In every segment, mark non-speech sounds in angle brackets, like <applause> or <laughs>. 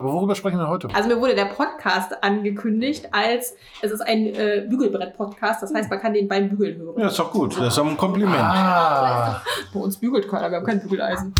Aber worüber sprechen wir heute? Also mir wurde der Podcast angekündigt als, es ist ein äh, Bügelbrett-Podcast, das heißt, man kann den beim Bügeln hören. Ja, ist doch gut. Das ist doch ein Kompliment. Ah, Bei uns bügelt keiner, wir haben kein Bügeleisen.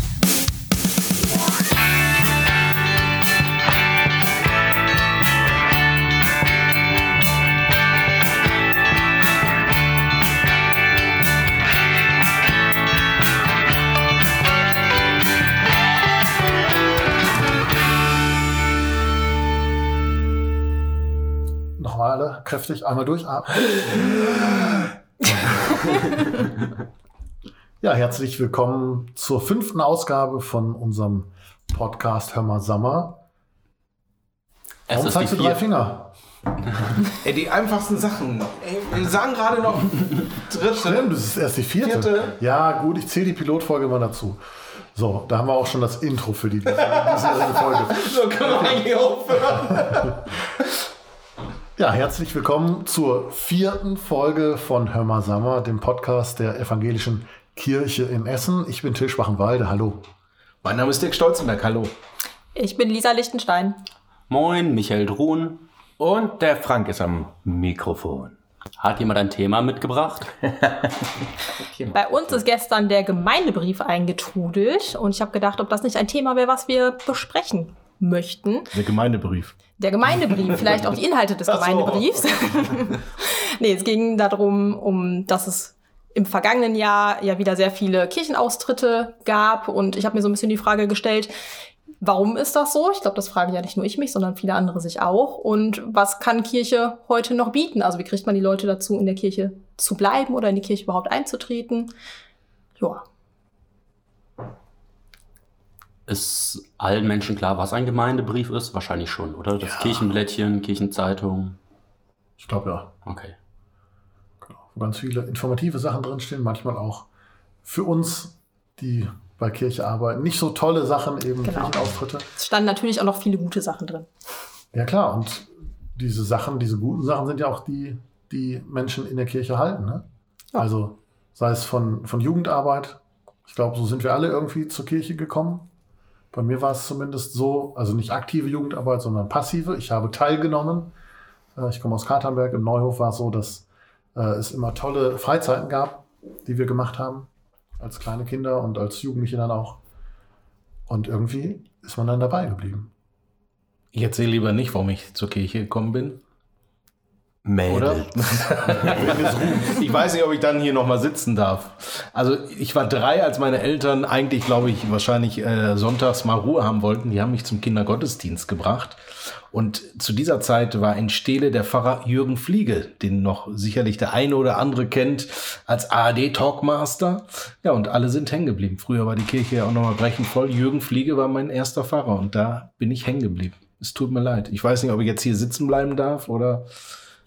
Nochmal alle kräftig einmal durchatmen. <laughs> ja, herzlich willkommen zur fünften Ausgabe von unserem Podcast Hör mal Sommer. Es Warum zeigst die du drei Finger? <laughs> Ey, die einfachsten Sachen. Ey, wir sagen gerade noch dritte. Stimmt, das ist erst die vierte. Vierte. Ja, gut, ich zähle die Pilotfolge mal dazu. So, da haben wir auch schon das Intro für die <laughs> diesjährige Folge. So können wir eigentlich aufhören. Ja, herzlich willkommen zur vierten Folge von Hör mal Sommer, dem Podcast der Evangelischen Kirche in Essen. Ich bin Till Schwachenwalde, hallo. Mein Name ist Dirk Stolzenberg, hallo. Ich bin Lisa Lichtenstein. Moin, Michael Druhn. Und der Frank ist am Mikrofon. Hat jemand ein Thema mitgebracht? <laughs> Bei uns ist gestern der Gemeindebrief eingetrudelt und ich habe gedacht, ob das nicht ein Thema wäre, was wir besprechen möchten. Der Gemeindebrief. Der Gemeindebrief, <laughs> vielleicht auch die Inhalte des. Gemeindebriefs. <laughs> nee, es ging darum, um, dass es im vergangenen Jahr ja wieder sehr viele Kirchenaustritte gab und ich habe mir so ein bisschen die Frage gestellt, warum ist das so? Ich glaube, das fragen ja nicht nur ich mich, sondern viele andere sich auch. Und was kann Kirche heute noch bieten? Also wie kriegt man die Leute dazu, in der Kirche zu bleiben oder in die Kirche überhaupt einzutreten? Ja, Ist allen Menschen klar, was ein Gemeindebrief ist? Wahrscheinlich schon, oder? Das Kirchenblättchen, Kirchenzeitung. Ich glaube ja, Okay. wo ganz viele informative Sachen drinstehen, manchmal auch für uns, die bei Kirche arbeiten, nicht so tolle Sachen, eben Genau. Kirchenauftritte. es standen natürlich auch noch viele gute Sachen drin. Ja klar, und diese Sachen, diese guten Sachen sind ja auch die, die Menschen in der Kirche halten. Ne? Ja. Also sei es von, von Jugendarbeit, ich glaube, so sind wir alle irgendwie zur Kirche gekommen. Bei mir war es zumindest so, also nicht aktive Jugendarbeit, sondern passive. Ich habe teilgenommen. Äh, Ich komme aus Katernberg. Im Neuhof war es so, dass äh, es immer tolle Freizeiten gab, die wir gemacht haben. Als kleine Kinder und als Jugendliche dann auch. Und irgendwie ist man dann dabei geblieben. Ich erzähle lieber nicht, warum ich zur Kirche gekommen bin. Oder? Mädel. ich weiß nicht, ob ich dann hier nochmal sitzen darf. Also ich war drei, als meine Eltern eigentlich, glaube ich, wahrscheinlich äh, sonntags mal Ruhe haben wollten. Die haben mich zum Kindergottesdienst gebracht. Und zu dieser Zeit war in Steele der Pfarrer Jürgen Fliege, den noch sicherlich der eine oder andere kennt als ARD-Talkmaster. Ja, und alle sind hängen geblieben. Früher war die Kirche ja auch nochmal brechend voll. Jürgen Fliege war mein erster Pfarrer und da bin ich hängen geblieben. Es tut mir leid. Ich weiß nicht, ob ich jetzt hier sitzen bleiben darf oder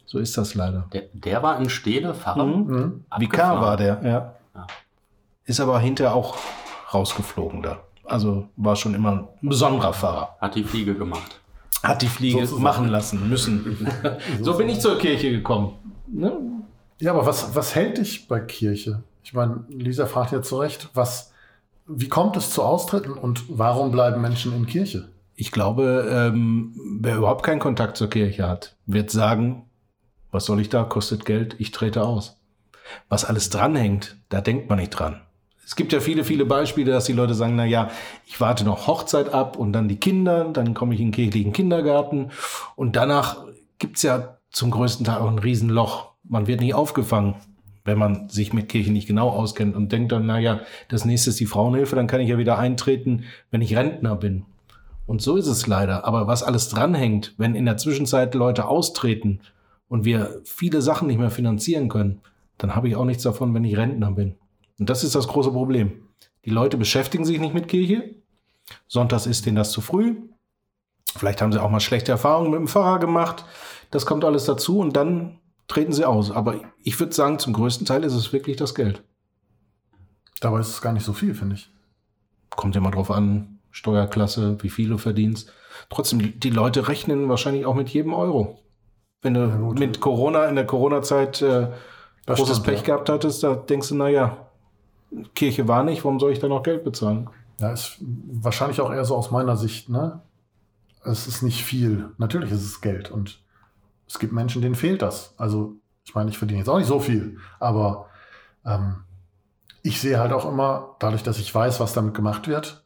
so ist das leider. Der, der war in Stele, Pfarrer? Mhm. Vikar Abgefahren. war der, ja. Ja. Ist aber hinterher auch rausgeflogen da. Also war schon immer ein besonderer Fahrer. Hat die Fliege gemacht. Hat die Fliege Sozusagen. machen lassen müssen. <laughs> so bin ich zur Kirche gekommen. Ne? Ja, aber was, was hält dich bei Kirche? Ich meine, Lisa fragt ja zu Recht, was, wie kommt es zu Austritten und warum bleiben Menschen in Kirche? Ich glaube, ähm, wer überhaupt keinen Kontakt zur Kirche hat, wird sagen, was soll ich da, kostet Geld, ich trete aus. Was alles dranhängt, da denkt man nicht dran. Es gibt ja viele, viele Beispiele, dass die Leute sagen, na ja, ich warte noch Hochzeit ab und dann die Kinder, dann komme ich in den kirchlichen Kindergarten und danach gibt's ja zum größten Teil auch ein Riesenloch. Man wird nicht aufgefangen, wenn man sich mit Kirche nicht genau auskennt und denkt dann, na ja, das nächste ist die Frauenhilfe, dann kann ich ja wieder eintreten, wenn ich Rentner bin. Und so ist es leider. Aber was alles dranhängt, wenn in der Zwischenzeit Leute austreten und wir viele Sachen nicht mehr finanzieren können, dann habe ich auch nichts davon, wenn ich Rentner bin. Und das ist das große Problem. Die Leute beschäftigen sich nicht mit Kirche. Sonntags ist denen das zu früh. Vielleicht haben sie auch mal schlechte Erfahrungen mit dem Pfarrer gemacht. Das kommt alles dazu und dann treten sie aus. Aber ich würde sagen, zum größten Teil ist es wirklich das Geld. Dabei ist es gar nicht so viel, finde ich. Kommt ja mal drauf an, Steuerklasse, wie viel du verdienst. Trotzdem, die- die Leute rechnen wahrscheinlich auch mit jedem Euro. Wenn du mit Corona, in der Corona-Zeit äh, Das großes stimmt, Pech ja. gehabt hattest, da denkst du, naja, Kirche war nicht, warum soll ich da noch Geld bezahlen? Ja, ist wahrscheinlich auch eher so aus meiner Sicht, ne? es ist nicht viel. Natürlich ist es Geld und es gibt Menschen, denen fehlt das. Also ich meine, ich verdiene jetzt auch nicht so viel, aber ähm, ich sehe halt auch immer, dadurch, dass ich weiß, was damit gemacht wird,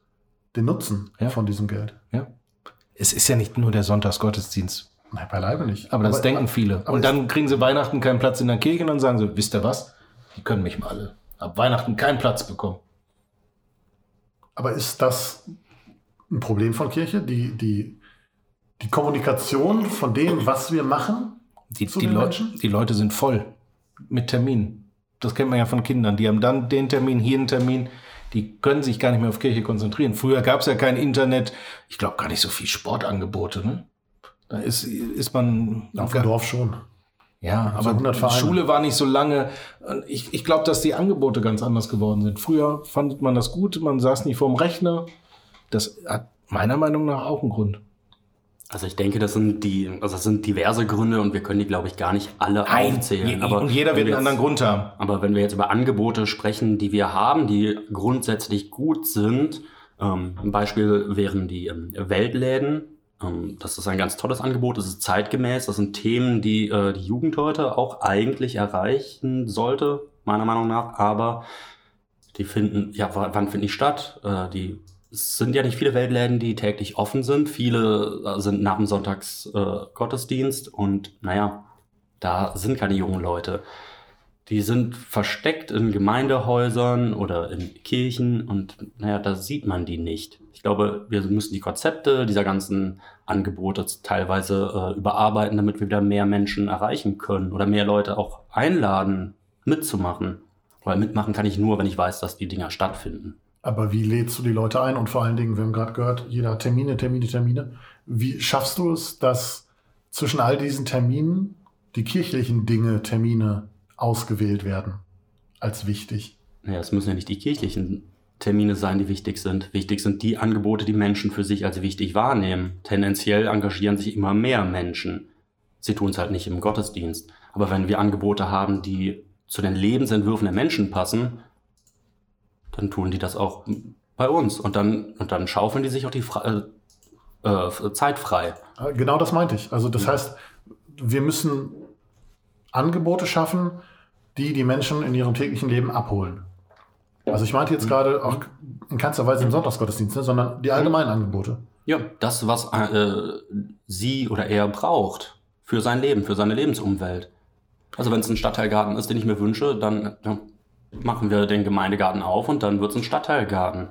den Nutzen Ja. von diesem Geld. Ja. Es ist ja nicht nur der Sonntagsgottesdienst, Nein, beileibe nicht. aber das denken viele. aber und dann kriegen sie Weihnachten keinen Platz in der Kirche und dann sagen sie, wisst ihr was? Die können mich mal alle. Ab Weihnachten keinen Platz bekommen. Aber ist das ein Problem von Kirche? Die, die, die Kommunikation von dem, was wir machen? Die, die, den Leu Menschen? die Leute sind voll mit Terminen. Das kennt man ja von Kindern. Die haben dann den Termin, hier einen Termin. Die können sich gar nicht mehr auf Kirche konzentrieren. Früher gab es ja kein Internet. Ich glaube gar nicht so viel Sportangebote. Ne? Da ist, ist man. Auf dem Dorf schon. Ja, So aber 100 die. Schule war nicht so lange. Ich, ich glaube, dass die Angebote ganz anders geworden sind. Früher fand man das gut, man saß nicht vorm Rechner. Das hat meiner Meinung nach auch einen Grund. Also ich denke, das sind die, also das sind diverse Gründe und wir können die, glaube ich, gar nicht alle aufzählen. Je- und jeder wird wir einen jetzt- anderen Grund haben. Aber wenn wir jetzt über Angebote sprechen, die wir haben, die grundsätzlich gut sind, ähm, ein Beispiel wären die ähm, Weltläden. Ähm, das ist ein ganz tolles Angebot, es ist zeitgemäß, das sind Themen, die äh, die Jugend heute auch eigentlich erreichen sollte, meiner Meinung nach, aber die finden, ja, wann finden die statt? Äh, die es sind ja nicht viele Weltläden, die täglich offen sind. Viele äh, sind nach dem Sonntags äh, und naja, da sind keine jungen Leute. Die sind versteckt in Gemeindehäusern oder in Kirchen und naja, da sieht man die nicht. Ich glaube, wir müssen die Konzepte dieser ganzen Angebote teilweise äh, überarbeiten, damit wir wieder mehr Menschen erreichen können oder mehr Leute auch einladen, mitzumachen. Weil mitmachen kann ich nur, wenn ich weiß, dass die Dinger stattfinden. Aber wie lädst du die Leute ein? Und vor allen Dingen, wir haben gerade gehört, jeder Termine, Termine, Termine. Wie schaffst du es, dass zwischen all diesen Terminen die kirchlichen Dinge, Termine ausgewählt werden als wichtig? Naja, es müssen ja nicht die kirchlichen Termine sein, die wichtig sind. Wichtig sind die Angebote, die Menschen für sich als wichtig wahrnehmen. Tendenziell engagieren sich immer mehr Menschen. Sie tun es halt nicht im Gottesdienst. Aber wenn wir Angebote haben, die zu den Lebensentwürfen der Menschen passen, dann tun die das auch bei uns. Und dann, und dann schaufeln die sich auch die Fre äh, äh, Zeit frei. Äh, Genau das meinte ich. Also das heißt, wir müssen Angebote schaffen, die die Menschen in ihrem täglichen Leben abholen. Also ich meinte jetzt gerade auch in keinster Weise im Sonntagsgottesdienst, ne, sondern die allgemeinen Angebote. Ja, das, was äh, sie oder er braucht für sein Leben, für seine Lebensumwelt. Also wenn es ein Stadtteilgarten ist, den ich mir wünsche, dann, dann machen wir den Gemeindegarten auf und dann wird es ein Stadtteilgarten.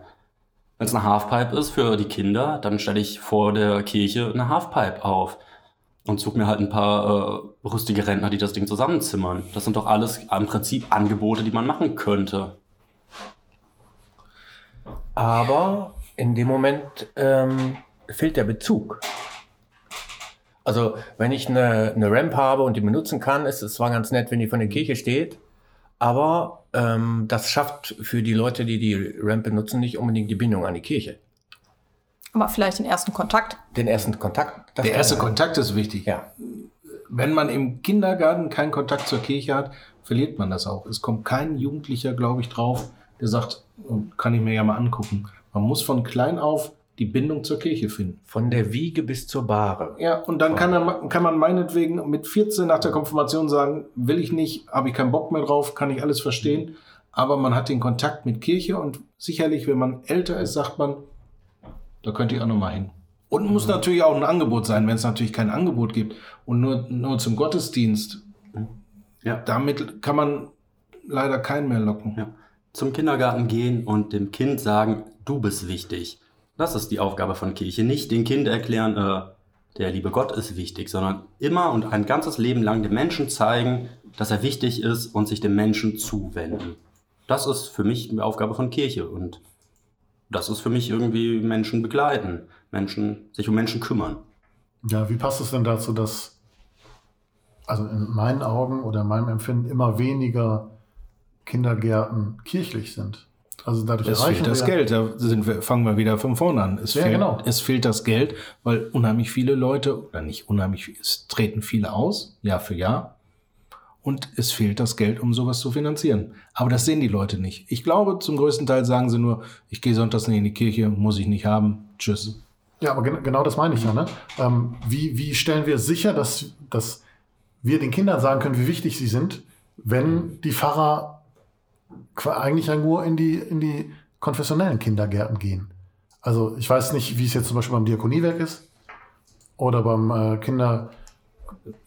Wenn es eine Halfpipe ist für die Kinder, dann stelle ich vor der Kirche eine Halfpipe auf und suche mir halt ein paar äh, rüstige Rentner, die das Ding zusammenzimmern. Das sind doch alles im Prinzip Angebote, die man machen könnte. Aber in dem Moment ähm, fehlt der Bezug. Also wenn ich eine, eine Ramp habe und die benutzen kann, ist es zwar ganz nett, wenn die von der Kirche steht, aber ähm, das schafft für die Leute, die die Ramp benutzen, nicht unbedingt die Bindung an die Kirche. Aber vielleicht den ersten Kontakt. Den ersten Kontakt. das Der erste Kontakt ist wichtig. Ja. Wenn man im Kindergarten keinen Kontakt zur Kirche hat, verliert man das auch. Es kommt kein Jugendlicher, glaube ich, drauf, der sagt, "Oh, kann ich mir ja mal angucken. Man muss von klein auf die Bindung zur Kirche finden. Von der Wiege bis zur Bahre. Ja, und dann kann, er, kann man meinetwegen mit 14 nach der Konfirmation sagen, will ich nicht, habe ich keinen Bock mehr drauf, kann ich alles verstehen. Aber man hat den Kontakt mit Kirche und sicherlich, wenn man älter ist, sagt man, da könnte ich auch noch mal hin. Und muss natürlich auch ein Angebot sein, wenn es natürlich kein Angebot gibt und nur, nur zum Gottesdienst. Ja. Damit kann man leider keinen mehr locken. Ja. Zum Kindergarten gehen und dem Kind sagen, du bist wichtig. Das ist die Aufgabe von Kirche. Nicht dem Kind erklären, äh, der liebe Gott ist wichtig, sondern immer und ein ganzes Leben lang dem Menschen zeigen, dass er wichtig ist und sich dem Menschen zuwenden. Das ist für mich die Aufgabe von Kirche und das ist für mich irgendwie Menschen begleiten, Menschen, sich um Menschen kümmern. Ja, wie passt es denn dazu, dass also in meinen Augen oder in meinem Empfinden immer weniger Kindergärten kirchlich sind? Also dadurch Es fehlt das Geld, da sind wir, fangen wir wieder von vorne an. Es, Ja, fehlt, genau. es fehlt das Geld, weil unheimlich viele Leute, oder nicht unheimlich, viel, es treten viele aus, Jahr für Jahr. Und es fehlt das Geld, um sowas zu finanzieren. Aber das sehen die Leute nicht. Ich glaube, zum größten Teil sagen sie nur, ich gehe sonntags nicht in die Kirche, muss ich nicht haben, tschüss. Ja, aber gen genau das meine ich ja. Ne? Ähm, wie, wie stellen wir sicher, dass, dass wir den Kindern sagen können, wie wichtig sie sind, wenn die Pfarrer eigentlich nur in die, in die konfessionellen Kindergärten gehen? Also ich weiß nicht, wie es jetzt zum Beispiel beim Diakoniewerk ist oder beim äh, Kinder,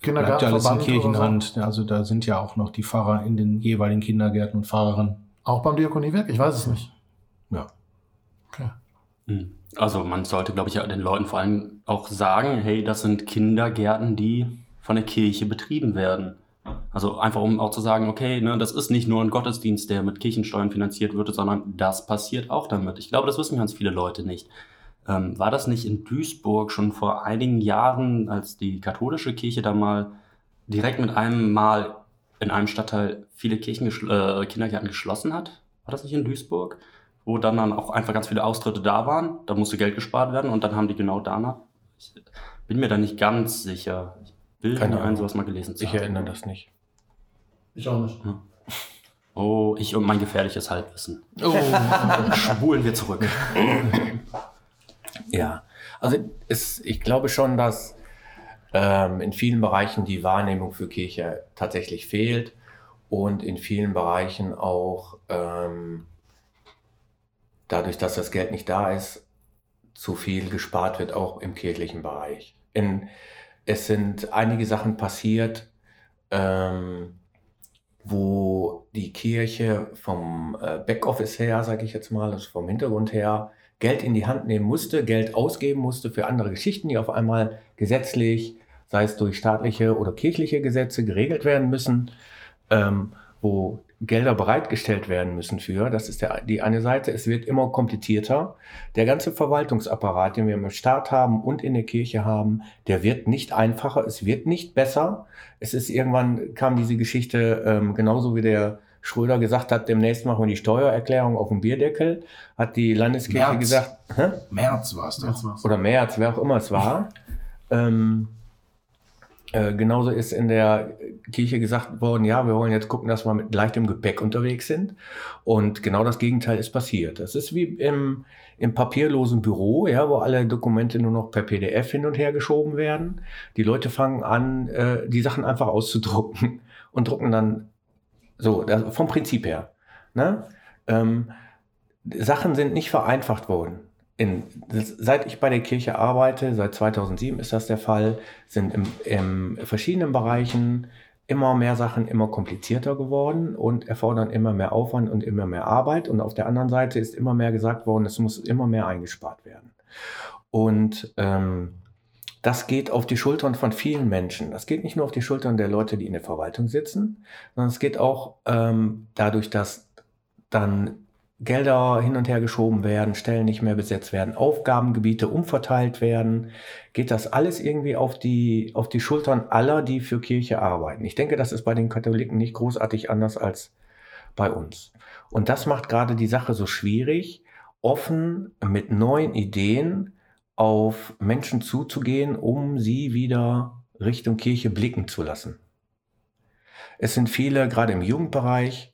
Bleibt ja alles in Kindergartenverband. oder so. Kirchenhand. Also da sind ja auch noch die Pfarrer in den jeweiligen Kindergärten und Pfarrerinnen. Auch beim Diakoniewerk? Ich weiß es nicht. Ja. Okay. Hm. Also man sollte, glaube ich, ja den Leuten vor allem auch sagen, hey, das sind Kindergärten, die von der Kirche betrieben werden. Also einfach um auch zu sagen, okay, ne, das ist nicht nur ein Gottesdienst, der mit Kirchensteuern finanziert wird, sondern das passiert auch damit. Ich glaube, das wissen ganz viele Leute nicht. Ähm, war das nicht in Duisburg schon vor einigen Jahren, als die katholische Kirche da mal direkt mit einem Mal in einem Stadtteil viele Kirchen äh, Kindergärten geschlossen hat? War das nicht in Duisburg? Wo dann, dann auch einfach ganz viele Austritte da waren. Da musste Geld gespart werden und dann haben die genau danach. Ich bin mir da nicht ganz sicher. Ich will Keine mir ein sowas mal gelesen zu Ich haben. erinnere das nicht. Ich auch nicht. Oh, ich und mein gefährliches Halbwissen. Oh. Spulen wir zurück. <laughs> Ja, also es, ich glaube schon, dass ähm, in vielen Bereichen die Wahrnehmung für Kirche tatsächlich fehlt und in vielen Bereichen auch ähm, dadurch, dass das Geld nicht da ist, zu viel gespart wird, auch im kirchlichen Bereich. In, es sind einige Sachen passiert, ähm, wo die Kirche vom äh, Backoffice her, sage ich jetzt mal, also vom Hintergrund her, Geld in die Hand nehmen musste, Geld ausgeben musste für andere Geschichten, die auf einmal gesetzlich, sei es durch staatliche oder kirchliche Gesetze, geregelt werden müssen, ähm, wo Gelder bereitgestellt werden müssen für. Das ist der, die eine Seite. Es wird immer komplizierter. Der ganze Verwaltungsapparat, den wir im Staat haben und in der Kirche haben, der wird nicht einfacher, es wird nicht besser. Es ist irgendwann kam diese Geschichte, ähm, genauso wie der Schröder gesagt hat, demnächst machen wir die Steuererklärung auf dem Bierdeckel, hat die Landeskirche März. gesagt, hä? März war es doch. Oder März, wer auch immer es war. <laughs> ähm, äh, genauso ist in der Kirche gesagt worden, ja, wir wollen jetzt gucken, dass wir mit leichtem Gepäck unterwegs sind. Und genau das Gegenteil ist passiert. Das ist wie im, im papierlosen Büro, ja, wo alle Dokumente nur noch per PDF hin und her geschoben werden. Die Leute fangen an, äh, die Sachen einfach auszudrucken <laughs> und drucken dann so, vom Prinzip her. Ne? Ähm, Sachen sind nicht vereinfacht worden. In, seit ich bei der Kirche arbeite, seit 2007 ist das der Fall, sind im, im verschiedenen Bereichen immer mehr Sachen immer komplizierter geworden und erfordern immer mehr Aufwand und immer mehr Arbeit. Und auf der anderen Seite ist immer mehr gesagt worden, es muss immer mehr eingespart werden. Und ähm, das geht auf die Schultern von vielen Menschen. Das geht nicht nur auf die Schultern der Leute, die in der Verwaltung sitzen, sondern es geht auch ähm, dadurch, dass dann Gelder hin und her geschoben werden, Stellen nicht mehr besetzt werden, Aufgabengebiete umverteilt werden, geht das alles irgendwie auf die, auf die Schultern aller, die für Kirche arbeiten. Ich denke, das ist bei den Katholiken nicht großartig anders als bei uns. Und das macht gerade die Sache so schwierig, offen mit neuen Ideen auf Menschen zuzugehen, um sie wieder Richtung Kirche blicken zu lassen. Es sind viele, gerade im Jugendbereich,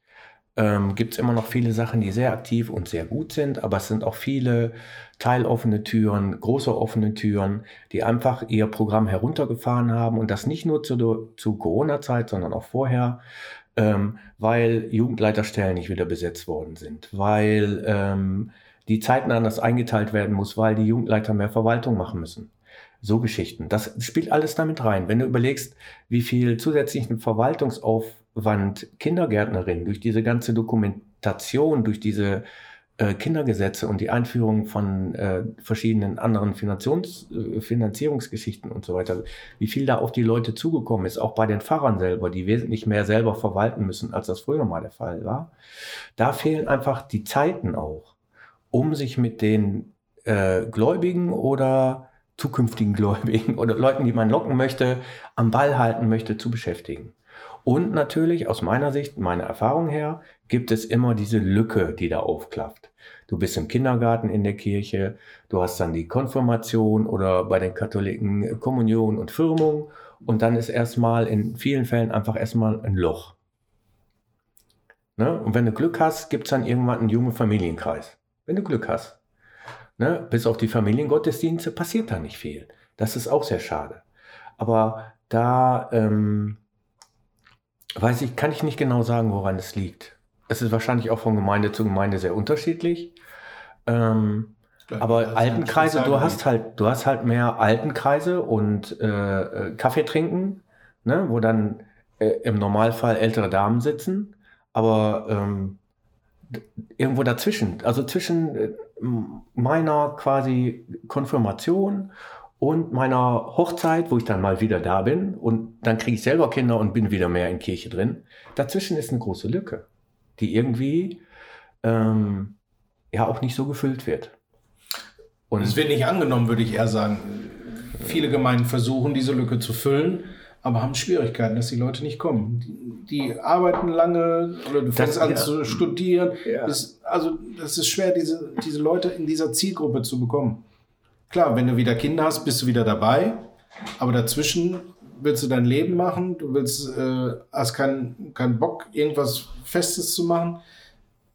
ähm, gibt es immer noch viele Sachen, die sehr aktiv und sehr gut sind, aber es sind auch viele teiloffene Türen, große offene Türen, die einfach ihr Programm heruntergefahren haben und das nicht nur zu, zu Corona-Zeit, sondern auch vorher, ähm, weil Jugendleiterstellen nicht wieder besetzt worden sind, weil ähm, die Zeiten anders eingeteilt werden muss, weil die Jugendleiter mehr Verwaltung machen müssen. So Geschichten. Das spielt alles damit rein. Wenn du überlegst, wie viel zusätzlichen Verwaltungsaufwand Kindergärtnerinnen durch diese ganze Dokumentation, durch diese äh, Kindergesetze und die Einführung von äh, verschiedenen anderen Finanzions, äh, Finanzierungsgeschichten und so weiter, wie viel da auf die Leute zugekommen ist, auch bei den Pfarrern selber, die wesentlich mehr selber verwalten müssen, als das früher mal der Fall war. Da fehlen einfach die Zeiten auch, um sich mit den äh, Gläubigen oder zukünftigen Gläubigen <laughs> oder Leuten, die man locken möchte, am Ball halten möchte, zu beschäftigen. Und natürlich, aus meiner Sicht, meiner Erfahrung her, gibt es immer diese Lücke, die da aufklafft. Du bist im Kindergarten in der Kirche, du hast dann die Konfirmation oder bei den Katholiken Kommunion und Firmung und dann ist erstmal in vielen Fällen einfach erstmal ein Loch. Ne? Und wenn du Glück hast, gibt es dann irgendwann einen jungen Familienkreis. Wenn du Glück hast. Ne? Bis auf die Familiengottesdienste passiert da nicht viel. Das ist auch sehr schade. Aber da ähm, weiß ich, kann ich nicht genau sagen, woran es liegt. Es ist wahrscheinlich auch von Gemeinde zu Gemeinde sehr unterschiedlich. Ähm, aber Altenkreise, du hast halt, du hast halt mehr Altenkreise und äh, äh, Kaffee trinken, ne, wo dann äh, im Normalfall ältere Damen sitzen, aber ähm, irgendwo dazwischen, also zwischen äh, meiner quasi Konfirmation und meiner Hochzeit, wo ich dann mal wieder da bin und dann kriege ich selber Kinder und bin wieder mehr in Kirche drin. Dazwischen ist eine große Lücke, die irgendwie ähm, ja auch nicht so gefüllt wird. Und es wird nicht angenommen, würde ich eher sagen. Viele Gemeinden versuchen, diese Lücke zu füllen, aber haben Schwierigkeiten, dass die Leute nicht kommen. Die, die arbeiten lange oder du fängst Das- an ja. zu studieren. Ja. Ist, also das ist schwer, diese, diese Leute in dieser Zielgruppe zu bekommen. Klar, wenn du wieder Kinder hast, bist du wieder dabei, aber dazwischen willst du dein Leben machen, du willst, äh, hast keinen keinen Bock, irgendwas Festes zu machen.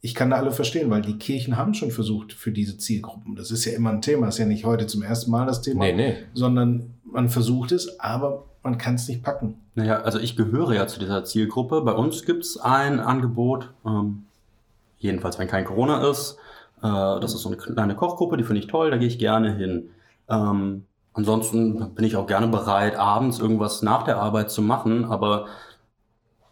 Ich kann da alle verstehen, weil die Kirchen haben schon versucht für diese Zielgruppen. Das ist ja immer ein Thema, das ist ja nicht heute zum ersten Mal das Thema, Nee, nee. sondern man versucht es, aber man kann es nicht packen. Naja, also ich gehöre ja zu dieser Zielgruppe. Bei uns gibt es ein Angebot, ähm, jedenfalls wenn kein Corona ist. Äh, das ist so eine kleine Kochgruppe, die finde ich toll, da gehe ich gerne hin. Ähm, ansonsten bin ich auch gerne bereit, abends irgendwas nach der Arbeit zu machen, aber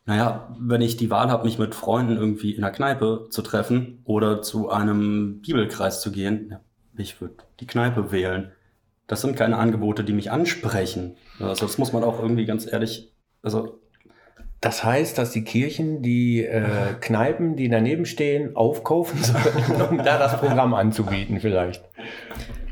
naja, wenn ich die Wahl habe, mich mit Freunden irgendwie in der Kneipe zu treffen oder zu einem Bibelkreis zu gehen, ich würde die Kneipe wählen. Das sind keine Angebote, die mich ansprechen. Also das muss man auch irgendwie ganz ehrlich, also Das heißt, dass die Kirchen die äh, <laughs> Kneipen, die daneben stehen, aufkaufen sollen, <laughs> um da das Programm anzubieten vielleicht.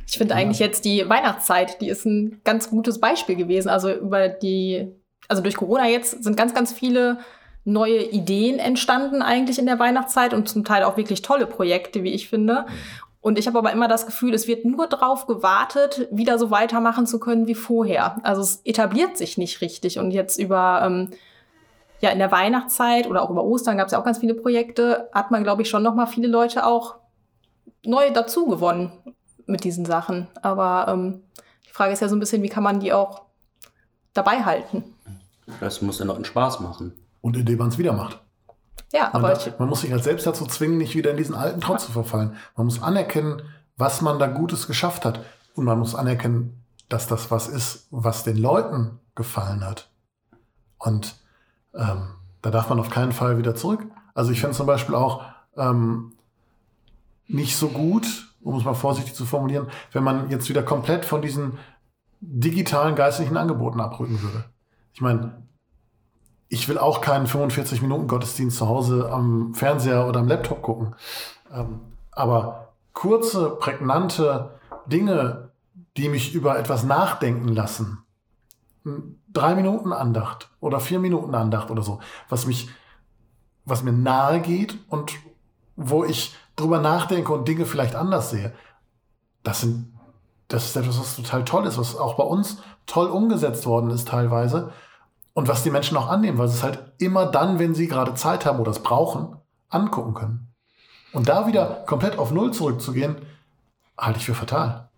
Ich finde eigentlich jetzt die Weihnachtszeit, die ist ein ganz gutes Beispiel gewesen. Also über die, also durch Corona jetzt sind ganz, ganz viele neue Ideen entstanden eigentlich in der Weihnachtszeit und zum Teil auch wirklich tolle Projekte, wie ich finde. Und ich habe aber immer das Gefühl, es wird nur darauf gewartet, wieder so weitermachen zu können wie vorher. Also es etabliert sich nicht richtig. Und jetzt über, ähm, ja, in der Weihnachtszeit oder auch über Ostern gab es ja auch ganz viele Projekte, hat man, glaube ich, schon noch mal viele Leute auch neu dazu gewonnen mit diesen Sachen. Aber ähm, die Frage ist ja so ein bisschen, wie kann man die auch dabei halten? das muss ja noch einen Spaß machen. Und indem man es wieder macht. Ja, Man, aber ich, man muss sich halt selbst dazu zwingen, nicht wieder in diesen alten Trotz zu verfallen. Man muss anerkennen, was man da Gutes geschafft hat. Und man muss anerkennen, dass das was ist, was den Leuten gefallen hat. Und ähm, da darf man auf keinen Fall wieder zurück. Also ich finde zum Beispiel auch ähm, nicht so gut, um es mal vorsichtig zu formulieren, wenn man jetzt wieder komplett von diesen digitalen geistlichen Angeboten abrücken würde. Ich meine, ich will auch keinen 45 Minuten Gottesdienst zu Hause am Fernseher oder am Laptop gucken. Ähm, aber kurze, prägnante Dinge, die mich über etwas nachdenken lassen. Ein Drei Minuten Andacht oder vier Minuten Andacht oder so, was mich, was mir nahe geht und wo ich drüber nachdenke und Dinge vielleicht anders sehe. Das sind, das ist etwas, was total toll ist, was auch bei uns toll umgesetzt worden ist teilweise. Und was die Menschen auch annehmen, weil sie es halt immer dann, wenn sie gerade Zeit haben oder es brauchen, angucken können. Und da wieder komplett auf Null zurückzugehen, halte ich für fatal.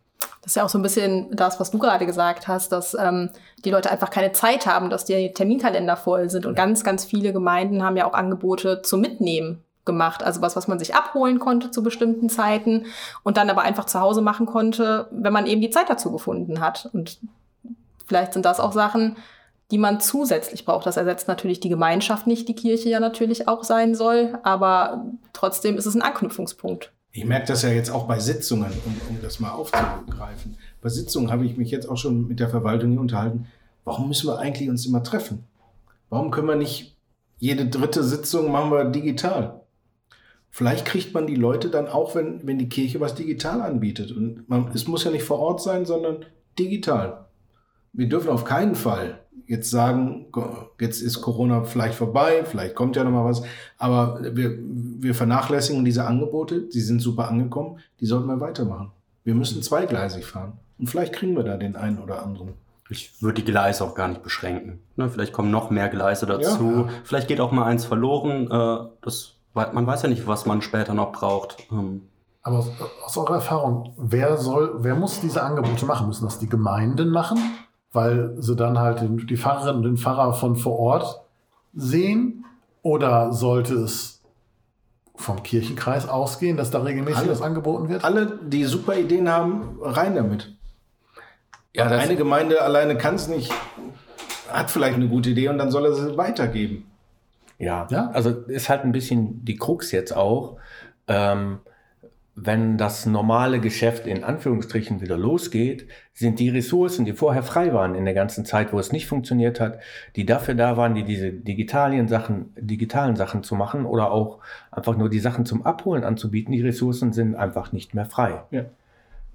das ist ja auch so ein bisschen das, was du gerade gesagt hast, dass ähm, die Leute einfach keine Zeit haben, dass die Terminkalender voll sind. Und ganz, ganz viele Gemeinden haben ja auch Angebote zum Mitnehmen gemacht. Also was, was man sich abholen konnte zu bestimmten Zeiten und dann aber einfach zu Hause machen konnte, wenn man eben die Zeit dazu gefunden hat. Und vielleicht sind das auch Sachen, die man zusätzlich braucht. Das ersetzt natürlich die Gemeinschaft nicht, die Kirche ja natürlich auch sein soll, aber trotzdem ist es ein Anknüpfungspunkt. Ich merke das ja jetzt auch bei Sitzungen, um, um das mal aufzugreifen. Bei Sitzungen habe ich mich jetzt auch schon mit der Verwaltung unterhalten. Warum müssen wir eigentlich uns immer treffen? Warum können wir nicht jede dritte Sitzung machen wir digital? Vielleicht kriegt man die Leute dann auch, wenn, wenn die Kirche was digital anbietet. Und man, es muss ja nicht vor Ort sein, sondern digital. Wir dürfen auf keinen Fall jetzt sagen, jetzt ist Corona vielleicht vorbei, vielleicht kommt ja noch mal was, aber wir, wir vernachlässigen diese Angebote, die sind super angekommen, die sollten wir weitermachen. Wir müssen zweigleisig fahren und vielleicht kriegen wir da den einen oder anderen. Ich würde die Gleise auch gar nicht beschränken. Ne, vielleicht kommen noch mehr Gleise dazu. Ja. Vielleicht geht auch mal eins verloren. Äh, das, man weiß ja nicht, was man später noch braucht. Ähm, Aber aus, aus eurer Erfahrung, wer soll, wer muss diese Angebote machen? Müssen das die Gemeinden machen, weil sie dann halt den, die Pfarrerin und den Pfarrer von vor Ort sehen? Oder sollte es vom Kirchenkreis ausgehen, dass da regelmäßig Alle. das angeboten wird? Alle, die super Ideen haben, rein damit. Ja, das, Eine Gemeinde alleine kann es nicht, hat vielleicht eine gute Idee und dann soll er sie weitergeben. Ja, Ja? also ist halt ein bisschen die Krux jetzt auch. Ähm, wenn das normale Geschäft in Anführungsstrichen wieder losgeht, sind die Ressourcen, die vorher frei waren in der ganzen Zeit, wo es nicht funktioniert hat, die dafür da waren, die diese digitalen Sachen, digitalen Sachen zu machen oder auch einfach nur die Sachen zum Abholen anzubieten, die Ressourcen sind einfach nicht mehr frei. Ja.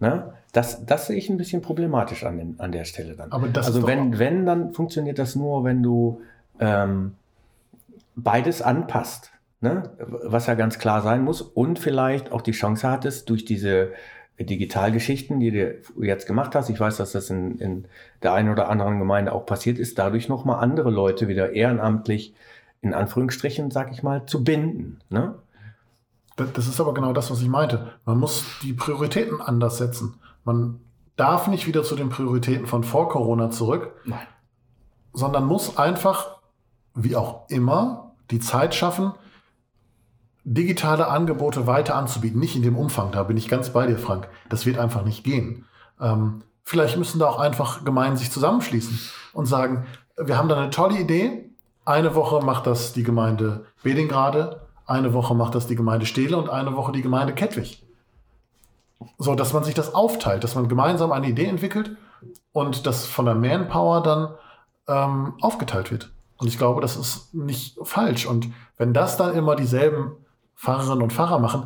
Ne? Das, das sehe ich ein bisschen problematisch an, den, an der Stelle dann. Aber das also wenn, wenn, dann funktioniert das nur, wenn du ähm, beides anpasst, ne? was ja ganz klar sein muss und vielleicht auch die Chance hattest durch diese Digitalgeschichten, die du jetzt gemacht hast. Ich weiß, dass das in, in der einen oder anderen Gemeinde auch passiert ist, dadurch nochmal andere Leute wieder ehrenamtlich in Anführungsstrichen, sag ich mal, zu binden. Ne? Das ist aber genau das, was ich meinte. Man muss die Prioritäten anders setzen. Man darf nicht wieder zu den Prioritäten von vor Corona zurück, Nein. sondern muss einfach, wie auch immer, die Zeit schaffen, digitale Angebote weiter anzubieten. Nicht in dem Umfang, da bin ich ganz bei dir, Frank. Das wird einfach nicht gehen. Ähm, vielleicht müssen da auch einfach Gemeinden sich zusammenschließen und sagen, wir haben da eine tolle Idee. Eine Woche macht das die Gemeinde Bedingrade, eine Woche macht das die Gemeinde Stehle und eine Woche die Gemeinde Kettwig. So, dass man sich das aufteilt, dass man gemeinsam eine Idee entwickelt und das von der Manpower dann ähm, aufgeteilt wird. Und ich glaube, das ist nicht falsch. Und wenn das dann immer dieselben Fahrerinnen und Fahrer machen,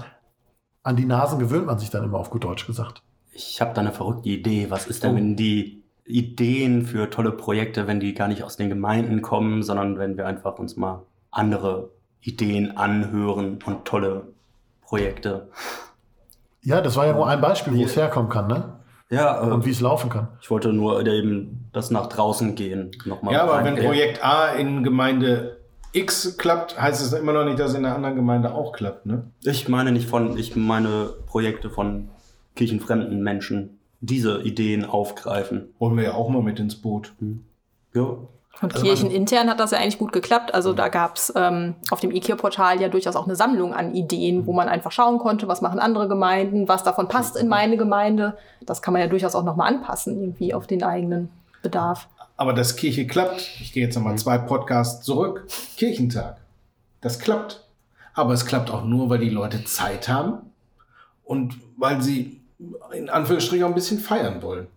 an die Nasen gewöhnt man sich dann immer auf gut Deutsch gesagt. Ich habe da eine verrückte Idee. Was ist denn, Oh. wenn die Ideen für tolle Projekte, wenn die gar nicht aus den Gemeinden kommen, sondern wenn wir einfach uns mal andere Ideen anhören und tolle Projekte. Ja, das war ja nur ein Beispiel, wo es herkommen kann, ne? Ja, äh, Und wie es laufen kann. ich wollte nur eben das nach draußen gehen. Nochmal Ja, aber wenn Projekt A in Gemeinde X klappt, heißt es immer noch nicht, dass in der anderen Gemeinde auch klappt. Ne? Ich meine nicht von, ich meine Projekte von kirchenfremden Menschen, diese Ideen aufgreifen. Holen wir ja auch mal mit ins Boot. Ja, Und Also kirchenintern hat das ja eigentlich gut geklappt. Also da gab's ähm, auf dem IKEA-Portal ja durchaus auch eine Sammlung an Ideen, wo man einfach schauen konnte, was machen andere Gemeinden, was davon passt in meine Gemeinde. Das kann man ja durchaus auch nochmal anpassen, irgendwie auf den eigenen Bedarf. Aber dass Kirche klappt, ich gehe jetzt nochmal zwei Podcasts zurück, Kirchentag, das klappt. Aber es klappt auch nur, weil die Leute Zeit haben und weil sie in Anführungsstrichen auch ein bisschen feiern wollen.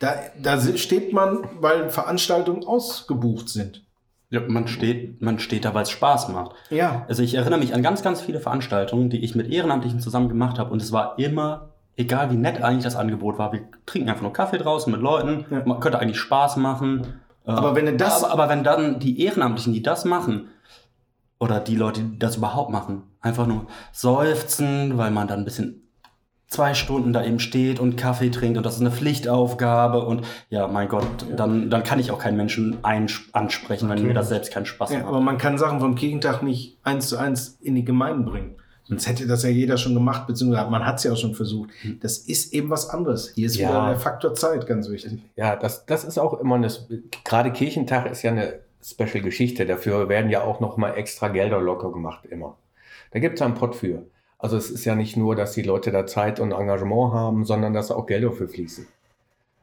Da, da steht man, weil Veranstaltungen ausgebucht sind. ja man, steht, man steht da, weil es Spaß macht. Ja, Also ich erinnere mich an ganz, ganz viele Veranstaltungen, die ich mit Ehrenamtlichen zusammen gemacht habe und es war immer, egal wie nett eigentlich das Angebot war, wir trinken einfach nur Kaffee draußen mit Leuten, Ja. man könnte eigentlich Spaß machen. Äh, Aber wenn das- Aber, aber wenn dann die Ehrenamtlichen, die das machen, oder die Leute, die das überhaupt machen, einfach nur seufzen, weil man dann ein bisschen zwei Stunden da eben steht und Kaffee trinkt und das ist eine Pflichtaufgabe und ja, mein Gott, dann, dann kann ich auch keinen Menschen ansprechen, wenn mir das selbst keinen Spaß ja, macht. aber man kann Sachen vom Kirchentag nicht eins zu eins in die Gemeinden bringen. Sonst hätte das ja jeder schon gemacht, beziehungsweise man hat es ja auch schon versucht. Das ist eben was anderes. Hier ist Ja. wieder der Faktor Zeit ganz wichtig. Ja, das, das ist auch immer eine, gerade Kirchentag ist ja eine Special Geschichte. Dafür werden ja auch nochmal extra Gelder locker gemacht, immer. Da gibt es einen Pott für. Also es ist ja nicht nur, dass die Leute da Zeit und Engagement haben, sondern dass auch Gelder für fließen.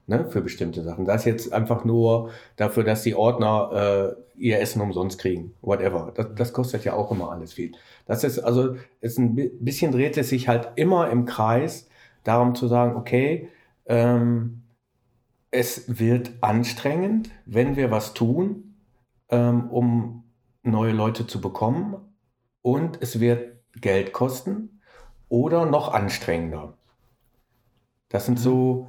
Ne, für bestimmte Sachen. Das ist jetzt einfach nur dafür, dass die Ordner äh, ihr Essen umsonst kriegen. Whatever. Das, das kostet ja auch immer alles viel. Das ist also, ist ein bi- bisschen dreht es sich halt immer im Kreis darum zu sagen, okay, ähm, es wird anstrengend, wenn wir was tun, ähm, um neue Leute zu bekommen. Und es wird Geld kosten oder noch anstrengender. Das sind so,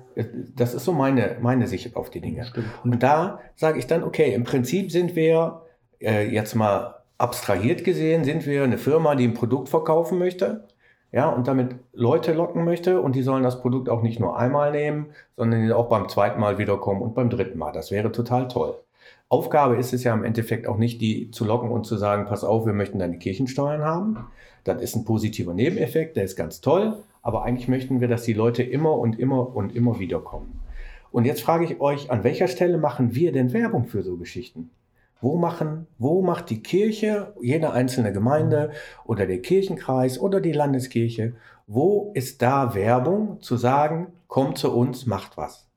das ist so meine, meine Sicht auf die Dinge. Und da sage ich dann, okay, im Prinzip sind wir, äh, jetzt mal abstrahiert gesehen, sind wir eine Firma, die ein Produkt verkaufen möchte. Ja, und damit Leute locken möchte und die sollen das Produkt auch nicht nur einmal nehmen, sondern auch beim zweiten Mal wiederkommen und beim dritten Mal. Das wäre total toll. Aufgabe ist es ja im Endeffekt auch nicht, die zu locken und zu sagen, pass auf, wir möchten deine Kirchensteuern haben. Das ist ein positiver Nebeneffekt, der ist ganz toll, aber eigentlich möchten wir, dass die Leute immer und immer und immer wieder kommen. Und jetzt frage ich euch, an welcher Stelle machen wir denn Werbung für so Geschichten? Wo machen, wo macht die Kirche, jede einzelne Gemeinde oder der Kirchenkreis oder die Landeskirche, wo ist da Werbung zu sagen, kommt zu uns, macht was?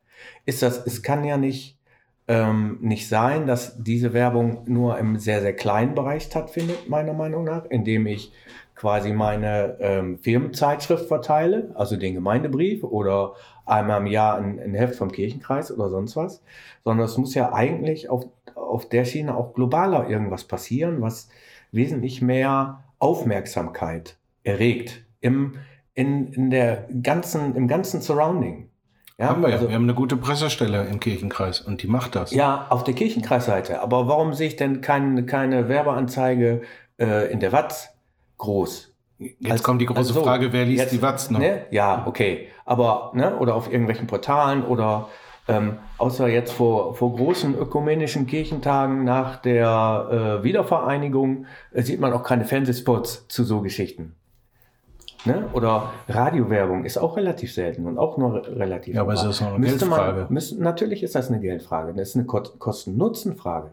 Ist das, es kann ja nicht, ähm, nicht sein, dass diese Werbung nur im sehr, sehr kleinen Bereich stattfindet, meiner Meinung nach, indem ich quasi meine ähm, Firmenzeitschrift verteile, also den Gemeindebrief oder einmal im Jahr ein, ein Heft vom Kirchenkreis oder sonst was, sondern es muss ja eigentlich auf, auf der Schiene auch globaler irgendwas passieren, was wesentlich mehr Aufmerksamkeit erregt im, in, in der ganzen, im ganzen Surrounding. Ja, haben wir, ja. Also wir haben eine gute Pressestelle im Kirchenkreis und die macht das. Ja, auf der Kirchenkreisseite. Aber warum sehe ich denn kein, keine Werbeanzeige äh, in der Watz groß? Jetzt also, kommt die große also Frage, wer liest jetzt, die Watz noch? Ne? Ja, okay. Aber, ne, oder auf irgendwelchen Portalen oder ähm, außer jetzt vor, vor großen ökumenischen Kirchentagen nach der äh, Wiedervereinigung äh, sieht man auch keine Fernsehspots zu so Geschichten. Ne? Oder Radiowerbung ist auch relativ selten und auch nur relativ. Ja, aber es ist noch eine Geldfrage. Man, müsste, natürlich ist das eine Geldfrage. Das ist eine Kosten-Nutzen-Frage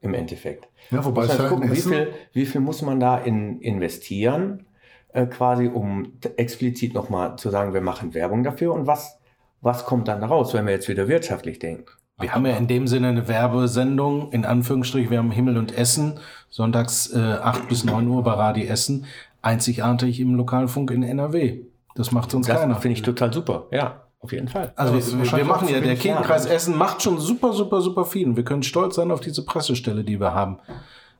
im Endeffekt. Ja, wobei muss halt gucken, wie viel, wie viel muss man da in, investieren, äh, quasi, um explizit nochmal zu sagen, wir machen Werbung dafür und was, was kommt dann daraus, wenn wir jetzt wieder wirtschaftlich denken? Wir haben ja in dem Sinne eine Werbesendung, in Anführungsstrich, wir haben Himmel und Essen, sonntags äh, 8 bis 9 Uhr bei Radi Essen einzigartig im Lokalfunk in NRW. Das macht sonst das keiner. Finde ich total super. Ja, auf jeden Fall. Also, also wir, wir machen ja, der Kirchenkreis Essen macht schon super, super, super viel. Und wir können stolz sein auf diese Pressestelle, die wir haben.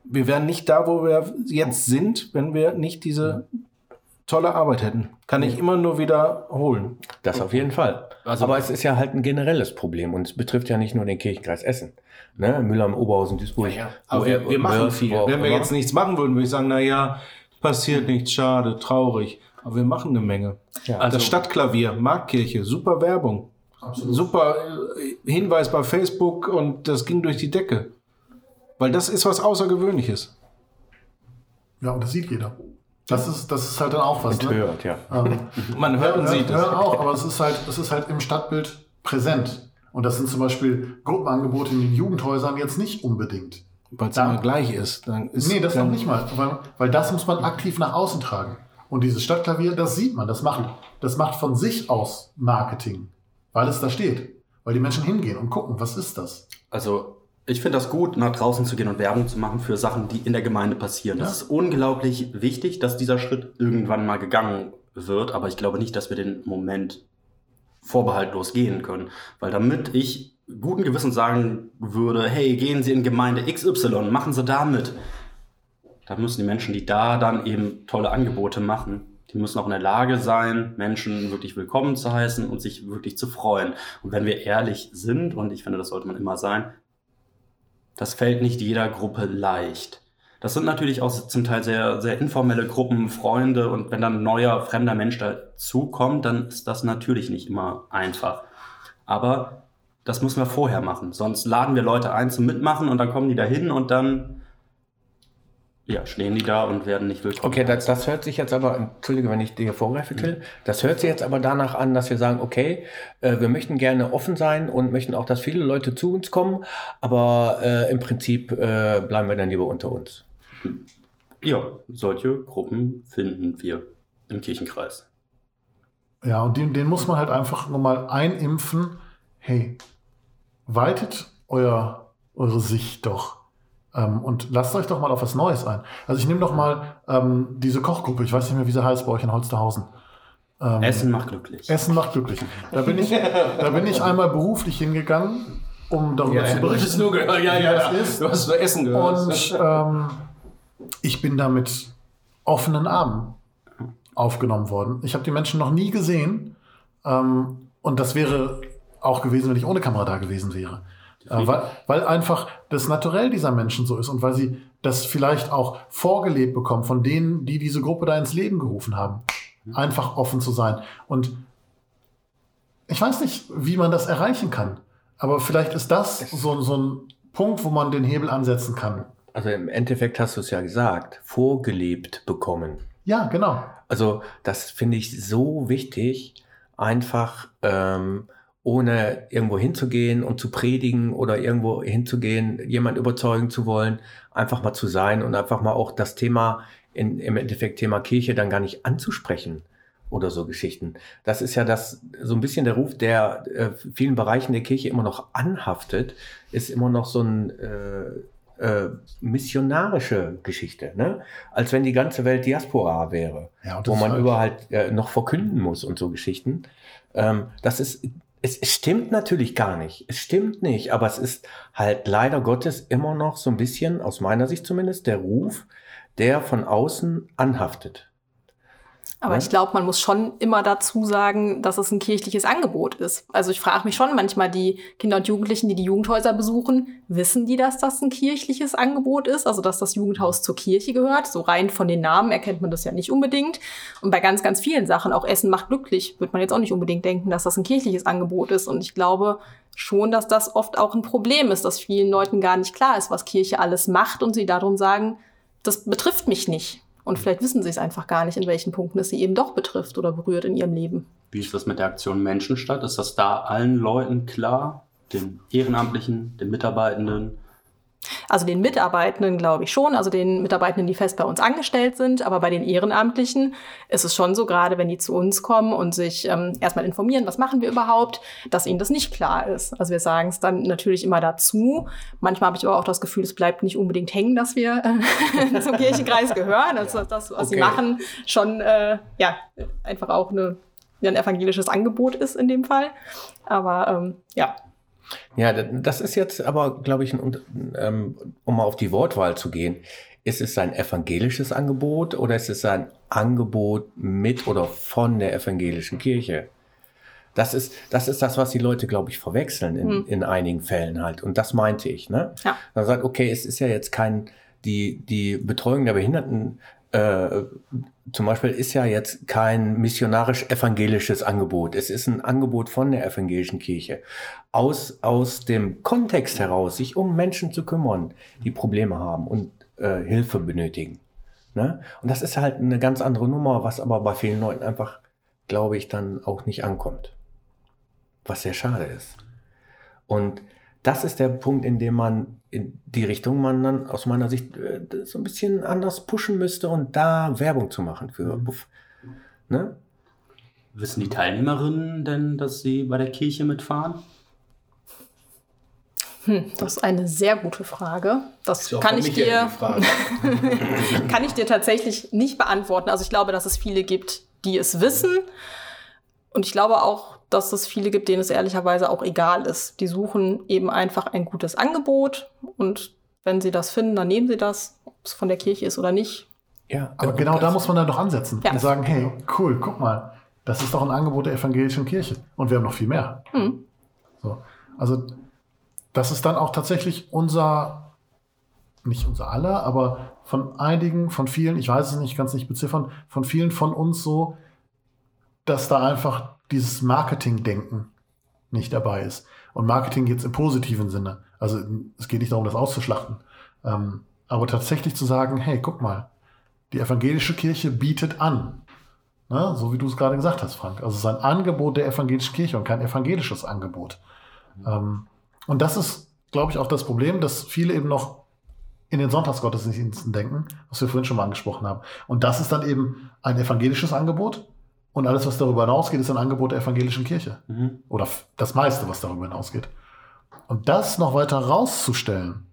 Wir wären nicht da, wo wir jetzt sind, wenn wir nicht diese tolle Arbeit hätten. Kann ich immer nur wiederholen. Das auf jeden Fall. Also Aber es ist ja halt ein generelles Problem und es betrifft ja nicht nur den Kirchenkreis Essen. Ne? Müller im Oberhausen, Duisburg. Ja, ja. Aber wir, wir machen viel. Wenn wir jetzt nichts machen würden, würde ich sagen, na ja, passiert nichts, schade, traurig. Aber wir machen eine Menge. Ja, also das Stadtklavier, Marktkirche, super Werbung. Absolut. Super äh, Hinweis bei Facebook und das ging durch die Decke. Weil das ist was Außergewöhnliches. Ja, und das sieht jeder. Das ist, das ist halt dann auch was. Und ne? hört, ja. Ähm, <laughs> Man hört und sieht es. auch, aber es ist halt, es ist halt im Stadtbild präsent. Und das sind zum Beispiel Gruppenangebote in den Jugendhäusern jetzt nicht unbedingt. Weil es immer gleich ist. Dann ist nee, das noch nicht mal. Weil, weil das muss man aktiv nach außen tragen. Und dieses Stadtklavier, das sieht man. Das macht, das macht von sich aus Marketing. Weil es da steht. Weil die Menschen hingehen und gucken, was ist das? Also, ich finde das gut, nach draußen zu gehen und Werbung zu machen für Sachen, die in der Gemeinde passieren. Ja. Das ist unglaublich wichtig, dass dieser Schritt irgendwann mal gegangen wird. Aber ich glaube nicht, dass wir den Moment vorbehaltlos gehen können. Weil damit ich guten Gewissen sagen würde, hey, gehen Sie in Gemeinde XY, machen Sie da mit. Da müssen die Menschen, die da dann eben tolle Angebote machen, die müssen auch in der Lage sein, Menschen wirklich willkommen zu heißen und sich wirklich zu freuen. Und wenn wir ehrlich sind, und ich finde, das sollte man immer sein, das fällt nicht jeder Gruppe leicht. Das sind natürlich auch zum Teil sehr, sehr informelle Gruppen, Freunde und wenn dann ein neuer, fremder Mensch dazukommt, dann ist das natürlich nicht immer einfach. Aber das müssen wir vorher machen. Sonst laden wir Leute ein zum Mitmachen und dann kommen die da hin und dann ja, stehen die da und werden nicht willkommen. Okay, das, das hört sich jetzt aber, entschuldige, wenn ich dir vorgreife, Till, mhm. das hört sich jetzt aber danach an, dass wir sagen, okay, äh, wir möchten gerne offen sein und möchten auch, dass viele Leute zu uns kommen, aber äh, im Prinzip äh, bleiben wir dann lieber unter uns. Ja, solche Gruppen finden wir im Kirchenkreis. Ja, und den, den muss man halt einfach nochmal einimpfen. Hey, weitet euer, eure Sicht doch. Ähm, und lasst euch doch mal auf was Neues ein. Also ich nehme doch mal ähm, diese Kochgruppe, ich weiß nicht mehr, wie sie heißt bei euch in Holsterhausen. Ähm, Essen macht glücklich. Essen macht glücklich. Da bin ich, da bin ich einmal beruflich hingegangen, um darüber ja, zu berichten. Nur gehört. Ja, ja, ja. Ist. Du hast nur Essen gehört. Und ähm, ich bin da mit offenen Armen aufgenommen worden. Ich habe die Menschen noch nie gesehen. Ähm, und das wäre auch gewesen, wenn ich ohne Kamera da gewesen wäre. Äh, weil, weil einfach das Naturell dieser Menschen so ist und weil sie das vielleicht auch vorgelebt bekommen von denen, die diese Gruppe da ins Leben gerufen haben. Einfach offen zu sein. Und ich weiß nicht, wie man das erreichen kann. Aber vielleicht ist das so, so ein Punkt, wo man den Hebel ansetzen kann. Also im Endeffekt hast du es ja gesagt, vorgelebt bekommen. Ja, genau. Also das finde ich so wichtig, einfach ähm, ohne irgendwo hinzugehen und zu predigen oder irgendwo hinzugehen, jemand überzeugen zu wollen, einfach mal zu sein und einfach mal auch das Thema, in, im Endeffekt Thema Kirche dann gar nicht anzusprechen oder so Geschichten. Das ist ja das so ein bisschen der Ruf, der äh, vielen Bereichen der Kirche immer noch anhaftet, ist immer noch so ein äh, äh, missionarische Geschichte, ne? Als wenn die ganze Welt Diaspora wäre, Ja, wo man halt- überall äh, noch verkünden muss und so Geschichten. Ähm, das ist es, stimmt natürlich gar nicht. Es stimmt nicht, aber es ist halt leider Gottes immer noch so ein bisschen, aus meiner Sicht zumindest, der Ruf, der von außen anhaftet. Aber Ja. ich glaube, man muss schon immer dazu sagen, dass es ein kirchliches Angebot ist. Also ich frage mich schon manchmal, die Kinder und Jugendlichen, die die Jugendhäuser besuchen, wissen die, dass das ein kirchliches Angebot ist? Also dass das Jugendhaus zur Kirche gehört? So rein von den Namen erkennt man das ja nicht unbedingt. Und bei ganz, ganz vielen Sachen, auch Essen macht glücklich, wird man jetzt auch nicht unbedingt denken, dass das ein kirchliches Angebot ist. Und ich glaube schon, dass das oft auch ein Problem ist, dass vielen Leuten gar nicht klar ist, was Kirche alles macht und sie darum sagen, das betrifft mich nicht. Und vielleicht wissen sie es einfach gar nicht, in welchen Punkten es sie eben doch betrifft oder berührt in ihrem Leben. Wie ist das mit der Aktion Menschenstadt? Ist das da allen Leuten klar? Den Ehrenamtlichen, den Mitarbeitenden? Also den Mitarbeitenden glaube ich schon, also den Mitarbeitenden, die fest bei uns angestellt sind, aber bei den Ehrenamtlichen ist es schon so, gerade wenn die zu uns kommen und sich ähm, erstmal informieren, was machen wir überhaupt, dass ihnen das nicht klar ist. Also wir sagen es dann natürlich immer dazu. Manchmal habe ich aber auch das Gefühl, es bleibt nicht unbedingt hängen, dass wir äh, <laughs> zum Kirchenkreis gehören, also dass das, was sie Okay. machen, schon äh, ja einfach auch eine, ein evangelisches Angebot ist in dem Fall. Aber ähm, ja, Ja, das ist jetzt aber, glaube ich, ein, ähm, um mal auf die Wortwahl zu gehen, ist es ein evangelisches Angebot oder ist es ein Angebot mit oder von der evangelischen Kirche? Das ist, das ist das, was die Leute, glaube ich, verwechseln in, Hm. in einigen Fällen halt. Und das meinte ich. Ne? Ja. Man sagt, okay, es ist ja jetzt kein, die, die Betreuung der Behinderten äh, zum Beispiel ist ja jetzt kein missionarisch-evangelisches Angebot. Es ist ein Angebot von der evangelischen Kirche. Aus, aus dem Kontext heraus, sich um Menschen zu kümmern, die Probleme haben und äh, Hilfe benötigen. Ne? Und das ist halt eine ganz andere Nummer, was aber bei vielen Leuten einfach, glaube ich, dann auch nicht ankommt. Was sehr schade ist. Und das ist der Punkt, in dem man in die Richtung man dann aus meiner Sicht äh, so ein bisschen anders pushen müsste und da Werbung zu machen für. Buff. Ne? Wissen die Teilnehmerinnen denn, dass sie bei der Kirche mitfahren? hm, das ist eine sehr gute Frage. Das kann ich dir. <laughs> kann ich dir tatsächlich nicht beantworten. Also ich glaube, dass es viele gibt, die es wissen. Und ich glaube auch, dass es viele gibt, denen es ehrlicherweise auch egal ist. Die suchen eben einfach ein gutes Angebot und wenn sie das finden, dann nehmen sie das, ob es von der Kirche ist oder nicht. Ja, Aber genau da muss man dann doch ansetzen Ja. und sagen, hey, cool, guck mal, das ist doch ein Angebot der evangelischen Kirche. Und wir haben noch viel mehr. Hm. So. Also das ist dann auch tatsächlich unser, nicht unser aller, aber von einigen, von vielen, ich weiß es nicht, kann es nicht beziffern, von vielen von uns so, dass da einfach dieses Marketing-Denken nicht dabei ist. Und Marketing jetzt im positiven Sinne. Also es geht nicht darum, das auszuschlachten. Ähm, aber tatsächlich zu sagen, hey, guck mal, die evangelische Kirche bietet an. Ne? So wie du es gerade gesagt hast, Frank. Also es ist ein Angebot der evangelischen Kirche und kein evangelisches Angebot. Ähm, und das ist, glaube ich, auch das Problem, dass viele eben noch in den Sonntagsgottesdiensten denken, was wir vorhin schon mal angesprochen haben. Und das ist dann eben ein evangelisches Angebot. Und alles, was darüber hinausgeht, ist ein Angebot der evangelischen Kirche. Mhm. Oder das meiste, was darüber hinausgeht. Und das noch weiter rauszustellen,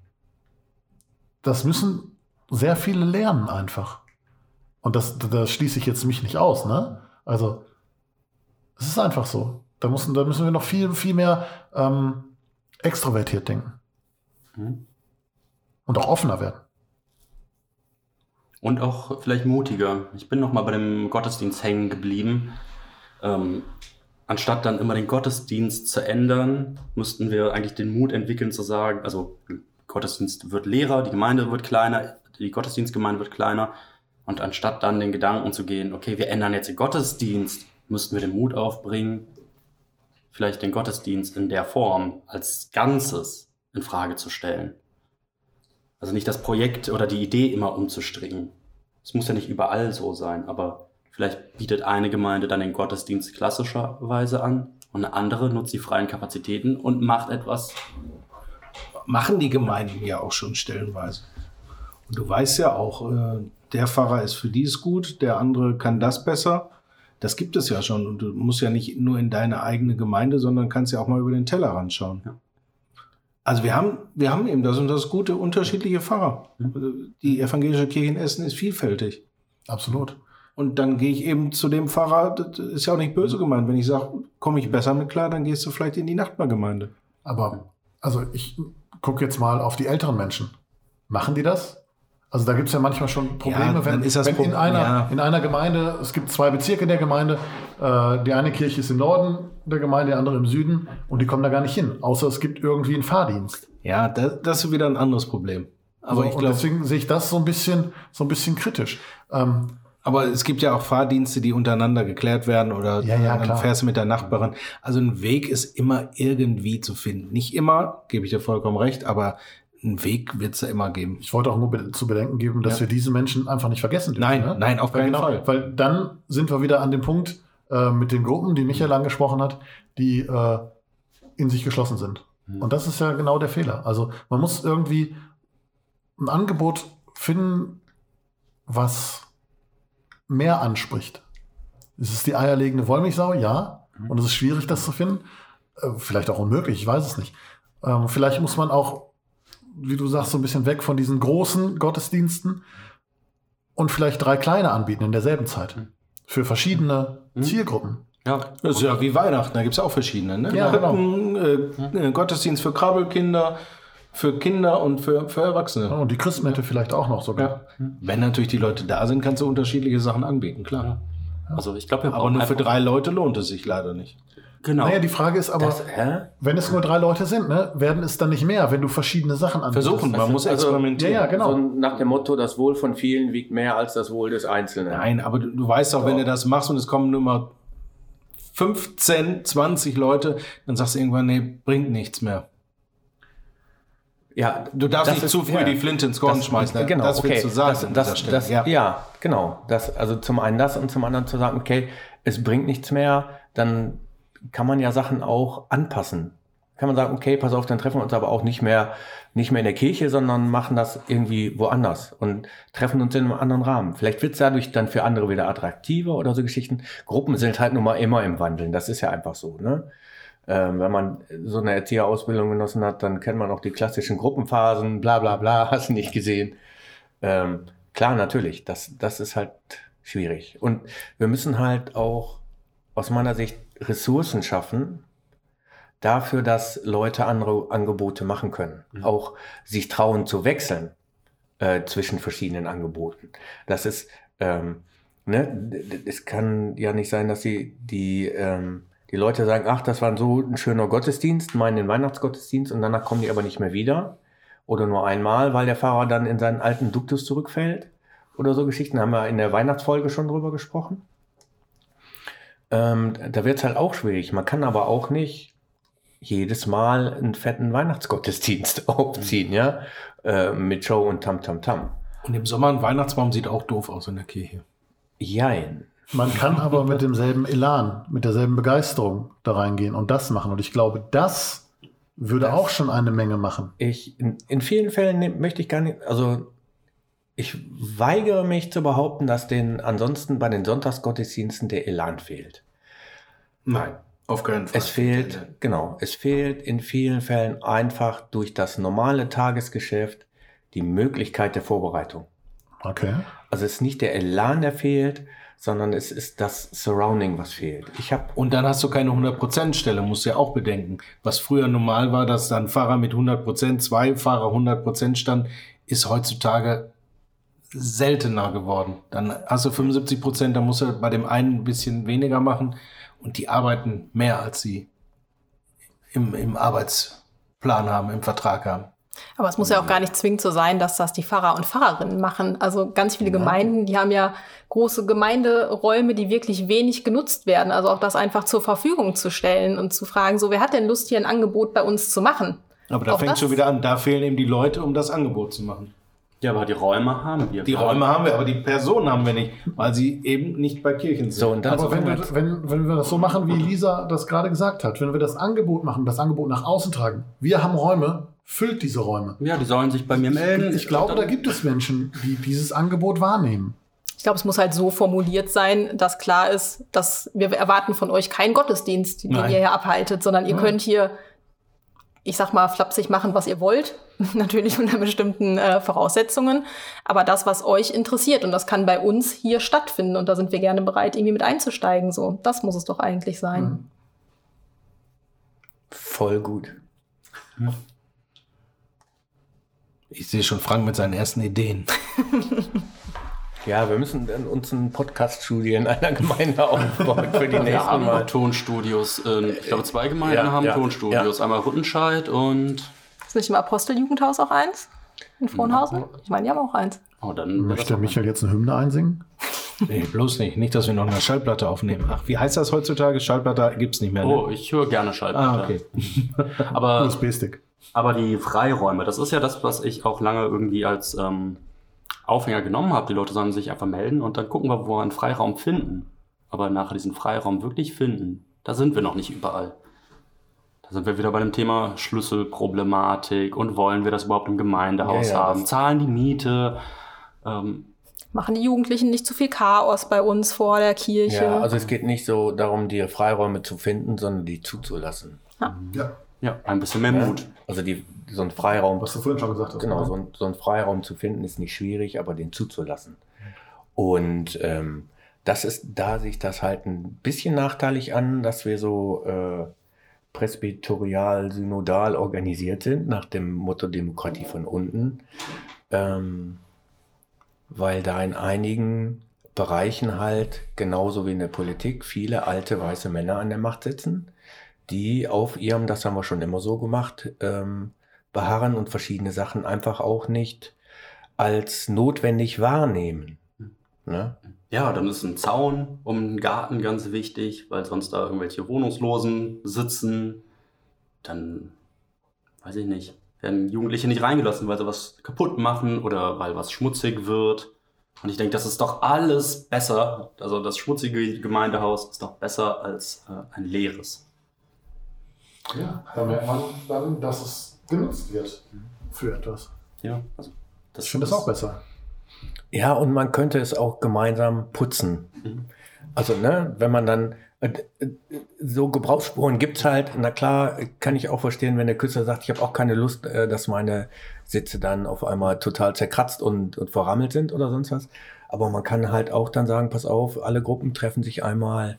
das müssen sehr viele lernen einfach. Und das, da schließe ich jetzt mich nicht aus, ne? Also, es ist einfach so. Da müssen, da müssen wir noch viel, viel mehr ähm, extrovertiert denken. Mhm. Und auch offener werden. Und auch vielleicht mutiger. Ich bin noch mal bei dem Gottesdienst hängen geblieben. Ähm, anstatt dann immer den Gottesdienst zu ändern, müssten wir eigentlich den Mut entwickeln zu sagen, also Gottesdienst wird leerer, die Gemeinde wird kleiner, die Gottesdienstgemeinde wird kleiner. Und anstatt dann den Gedanken zu gehen, okay, wir ändern jetzt den Gottesdienst, müssten wir den Mut aufbringen, vielleicht den Gottesdienst in der Form als Ganzes in Frage zu stellen. Also nicht das Projekt oder die Idee immer umzustricken. Es muss ja nicht überall so sein, aber Vielleicht bietet eine Gemeinde dann den Gottesdienst klassischerweise an und eine andere nutzt die freien Kapazitäten und macht etwas. Machen die Gemeinden ja auch schon stellenweise. Und du weißt ja auch, äh, der Pfarrer ist für dies gut, der andere kann das besser. Das gibt es ja schon. Und du musst ja nicht nur in deine eigene Gemeinde, sondern kannst ja auch mal über den Teller ranschauen. Ja. Also wir haben, wir haben eben das und das gute, unterschiedliche Pfarrer. Also Die evangelische Kirche in Essen ist vielfältig. Absolut. Und dann gehe ich eben zu dem Pfarrer, das ist ja auch nicht böse gemeint. Wenn ich sage, komme ich besser mit klar, dann gehst du vielleicht in die Nachbargemeinde. Aber, also ich gucke jetzt mal auf die älteren Menschen. Machen die das? Also da gibt es ja manchmal schon Probleme, Ja, wenn, wenn in, Pro- einer, ja. in einer Gemeinde, es gibt zwei Bezirke der Gemeinde, äh, die eine Kirche ist im Norden der Gemeinde, die andere im Süden und die kommen da gar nicht hin, außer es gibt irgendwie einen Fahrdienst. Ja, das, das ist wieder ein anderes Problem. Aber So, ich und glaube, deswegen sehe ich das so ein bisschen, so ein bisschen kritisch. Ähm, aber es gibt ja auch Fahrdienste, die untereinander geklärt werden oder Ja, ja, dann klar. fährst du mit der Nachbarin. Also ein Weg ist immer irgendwie zu finden. Nicht immer, gebe ich dir vollkommen recht, aber einen Weg wird es ja immer geben. ich wollte auch nur be zu bedenken geben, dass Ja. wir diese Menschen einfach nicht vergessen dürfen. Nein, ne? nein, auf keinen genau, Fall. Weil dann sind wir wieder an dem Punkt äh, mit den Gruppen, die Michael angesprochen hat, die äh, in sich geschlossen sind. Mhm. Und das ist ja genau der Fehler. Also man muss irgendwie ein Angebot finden, was mehr anspricht. Ist es die eierlegende Wollmilchsau? Ja. Und es ist schwierig, das zu finden. Äh, vielleicht auch unmöglich, ich weiß es nicht. Ähm, vielleicht muss man auch, wie du sagst, so ein bisschen weg von diesen großen Gottesdiensten und vielleicht drei kleine anbieten in derselben Zeit. Für verschiedene Mhm. Zielgruppen. Ja, Das ist ja wie Weihnachten, da gibt es auch verschiedene. Ne? Ja, genau. Krippen, äh, äh, Gottesdienst für Krabbelkinder, für Kinder und für, für Erwachsene. Und die Christmette vielleicht auch noch sogar. Ja. Wenn natürlich die Leute da sind, kannst du unterschiedliche Sachen anbieten, klar. also ich glaube, wir Aber nur für drei Leute lohnt es sich leider nicht. Genau. Naja, die Frage ist aber, Das, wenn es nur drei Leute sind, ne, werden es dann nicht mehr, wenn du verschiedene Sachen anbietest? Versuchen, man Also- muss also- experimentieren. Ja, ja, genau. So nach dem Motto, das Wohl von vielen wiegt mehr als das Wohl des Einzelnen. Nein, aber du, du weißt auch, wenn du das machst und es kommen nur mal 15, 20 Leute, dann sagst du irgendwann, nee, bringt nichts mehr. Ja, Du darfst nicht ist- zu früh ja. die Flinte ins Korn Das- schmeißen. ne? Genau, das okay. willst du sagen Das, das, das, ja. ja. genau. Das, also zum einen das und zum anderen zu sagen, okay, es bringt nichts mehr, dann kann man ja Sachen auch anpassen. Kann man sagen, okay, pass auf, dann treffen wir uns aber auch nicht mehr, nicht mehr in der Kirche, sondern machen das irgendwie woanders und treffen uns in einem anderen Rahmen. Vielleicht wird es dadurch dann für andere wieder attraktiver oder so Geschichten. Gruppen sind halt nun mal immer im Wandeln. Das ist ja einfach so, ne? Ähm, wenn man so eine Erzieherausbildung genossen hat, dann kennt man auch die klassischen Gruppenphasen, bla bla bla, <laughs> hast du nicht gesehen. Ähm, klar, natürlich, das, das ist halt schwierig. Und wir müssen halt auch aus meiner Sicht Ressourcen schaffen, dafür, dass Leute andere Angebote machen können. Auch sich trauen zu wechseln äh, zwischen verschiedenen Angeboten. Das ist, ähm, ne, es kann ja nicht sein, dass die, die, ähm, die Leute sagen, ach, das war so ein schöner Gottesdienst, meinen den Weihnachtsgottesdienst und danach kommen die aber nicht mehr wieder. Oder nur einmal, weil der Fahrer dann in seinen alten Duktus zurückfällt. Oder so Geschichten haben wir in der Weihnachtsfolge schon drüber gesprochen. Ähm, da wird es halt auch schwierig. Man kann aber auch nicht jedes Mal einen fetten Weihnachtsgottesdienst <laughs> aufziehen, ja, äh, mit Show und Tam Tam Tam. Und im Sommer ein Weihnachtsbaum sieht auch doof aus in der Kirche. Jein. Man kann aber mit demselben Elan, mit derselben Begeisterung da reingehen und das machen. Und ich glaube, das würde Das- auch schon eine Menge machen. Ich, in, in vielen Fällen nehm- möchte ich gar nicht, also ich weigere mich zu behaupten, dass den ansonsten bei den Sonntagsgottesdiensten der Elan fehlt. Nein, auf keinen Fall. Es fehlt, genau, es fehlt in vielen Fällen einfach durch das normale Tagesgeschäft die Möglichkeit der Vorbereitung. Okay. Also es ist nicht der Elan, der fehlt, sondern es ist das Surrounding, was fehlt. Ich habe Und dann hast du keine 100%-Stelle, musst du ja auch bedenken. Was früher normal war, dass dann Fahrer mit 100%, zwei Fahrer 100% stand, ist heutzutage seltener geworden. Dann hast du 75%, dann musst du bei dem einen ein bisschen weniger machen und die arbeiten mehr, als sie im, im Arbeitsplan haben, im Vertrag haben. Aber es muss ja auch gar nicht zwingend so sein, dass das die Pfarrer und Pfarrerinnen machen. Also ganz viele Gemeinden, die haben ja große Gemeinderäume, die wirklich wenig genutzt werden. Also auch das einfach zur Verfügung zu stellen und zu fragen, so wer hat denn Lust hier ein Angebot bei uns zu machen? Aber da Auch fängt schon wieder an, da fehlen eben die Leute, um das Angebot zu machen. Ja, aber die Räume haben wir. Die Räume haben wir, aber die Personen haben wir nicht, weil sie eben nicht bei Kirchen sind. So, und Aber wenn wir, wir, wenn, wenn wir das so machen, wie Lisa das gerade gesagt hat, wenn wir das Angebot machen, das Angebot nach außen tragen, wir haben Räume, füllt diese Räume. Ja, die sollen sich bei mir melden. Ich glaube, da gibt es Menschen, die dieses Angebot wahrnehmen. Ich glaube, es muss halt so formuliert sein, dass klar ist, dass wir erwarten von euch keinen Gottesdienst, den Nein. ihr hier abhaltet, sondern ihr Nein. könnt hier, ich sag mal, flapsig machen, was ihr wollt. <laughs> Natürlich unter bestimmten äh, Voraussetzungen. Aber das, was euch interessiert, und das kann bei uns hier stattfinden. Und da sind wir gerne bereit, irgendwie mit einzusteigen. So, das muss es doch eigentlich sein. Mhm. voll gut. Ich sehe schon Frank mit seinen ersten Ideen. <laughs> Ja, wir müssen uns ein Podcast-Studio in einer Gemeinde aufbauen für die Wir nächsten haben Mal. Tonstudios. in- Ich glaube, zwei Gemeinden Ja, haben ja, Tonstudios. Einmal Rüttenscheid und. Ist nicht im Aposteljugendhaus auch eins? In Frohnhausen? Ich meine, die haben auch eins. Oh, dann Möchte Michael jetzt eine Hymne einsingen? Nee, bloß nicht. Nicht, dass wir noch eine Schallplatte aufnehmen. Ach, wie heißt das heutzutage? Schallplatte gibt's nicht mehr. Ne? Oh, ich höre gerne Schallplatte. ah, okay. <laughs> Aber USB-Stick. Aber die Freiräume, das ist ja das, was ich auch lange irgendwie als ähm, Aufhänger genommen habe. Die Leute sollen sich einfach melden und dann gucken wir, wo wir einen Freiraum finden. Aber nachher diesen Freiraum wirklich finden, da sind wir noch nicht überall. Da sind wir wieder bei dem Thema Schlüsselproblematik und wollen wir das überhaupt im Gemeindehaus Ja, ja, haben? Zahlen die Miete? Ähm, Machen die Jugendlichen nicht zu viel Chaos bei uns vor der Kirche? Ja, also es geht nicht so darum, die Freiräume zu finden, sondern die zuzulassen. Ja, ja, ein bisschen mehr? Mut. Also die, so ein Freiraum, was du vorhin schon gesagt hast. genau, oder? so ein, so ein Freiraum zu finden ist nicht schwierig, aber den zuzulassen. Und ähm, das ist, da sich das halt ein bisschen nachteilig an, dass wir so äh, presbyterial, synodal organisiert sind, nach dem Motto Demokratie von unten. Ähm, weil da in einigen Bereichen halt, genauso wie in der Politik, viele alte weiße Männer an der Macht sitzen, die auf ihrem, das haben wir schon immer so gemacht, ähm, beharren und verschiedene Sachen einfach auch nicht als notwendig wahrnehmen. Ne? Ja, dann ist ein Zaun um den Garten ganz wichtig, weil sonst da irgendwelche Wohnungslosen sitzen. Dann, weiß ich nicht, werden Jugendliche nicht reingelassen, weil sie was kaputt machen oder weil was schmutzig wird. Und ich denke, das ist doch alles besser. Also das schmutzige Gemeindehaus ist doch besser als äh, ein leeres. Ja, da merkt man dann, dass es genutzt wird für etwas. Ja, also das Ich finde das auch besser. Ja, und man könnte es auch gemeinsam putzen. Mhm. Also, ne, wenn man dann äh, äh, so Gebrauchsspuren gibt's halt, na klar, kann ich auch verstehen, wenn der Künstler sagt, ich habe auch keine Lust, äh, dass meine Sitze dann auf einmal total zerkratzt und, und verrammelt sind oder sonst was. Aber man kann halt auch dann sagen, pass auf, alle Gruppen treffen sich einmal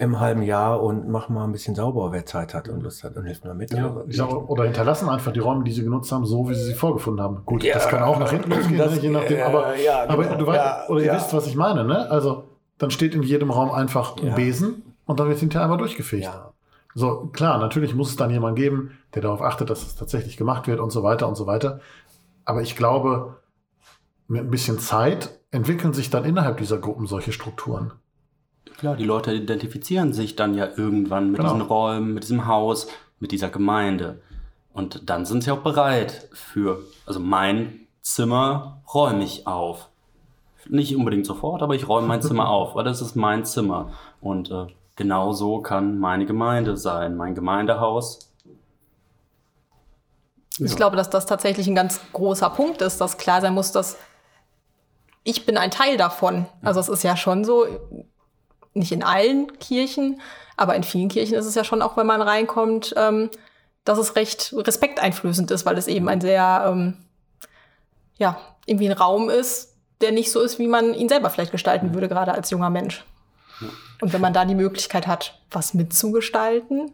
im halben Jahr und machen mal ein bisschen sauber, wer Zeit hat und Lust hat und hilft mir mit. Ja, oder, sag, oder hinterlassen einfach die Räume, die sie genutzt haben, so wie sie sie vorgefunden haben. Gut, Ja, das kann auch nach hinten losgehen, das- ne, je nachdem. äh, Aber, ja, aber genau, du weißt, ja, oder ihr ja. wisst, was ich meine, ne? Also, dann steht in jedem Raum einfach ein Ja. Besen und dann wird hinterher einmal durchgefegt. ja, So, klar, natürlich muss es dann jemand geben, der darauf achtet, dass es tatsächlich gemacht wird und so weiter und so weiter. Aber ich glaube, mit ein bisschen Zeit entwickeln sich dann innerhalb dieser Gruppen solche Strukturen. Klar, die Leute identifizieren sich dann ja irgendwann mit Genau. diesen Räumen, mit diesem Haus, mit dieser Gemeinde. Und dann sind sie auch bereit für, also mein Zimmer räume ich auf. Nicht unbedingt sofort, aber ich räume mein Zimmer <laughs> auf, weil das ist mein Zimmer. Und äh, genau so kann meine Gemeinde sein, mein Gemeindehaus. Ich Ja. glaube, dass das tatsächlich ein ganz großer Punkt ist, dass klar sein muss, dass ich bin ein Teil davon. Also es ist ja schon so, nicht in allen Kirchen, aber in vielen Kirchen ist es ja schon auch, wenn man reinkommt, ähm, dass es recht respekteinflößend ist, weil es eben ein sehr, ähm, ja, irgendwie ein Raum ist, der nicht so ist, wie man ihn selber vielleicht gestalten würde, gerade als junger Mensch. Und wenn man da die Möglichkeit hat, was mitzugestalten,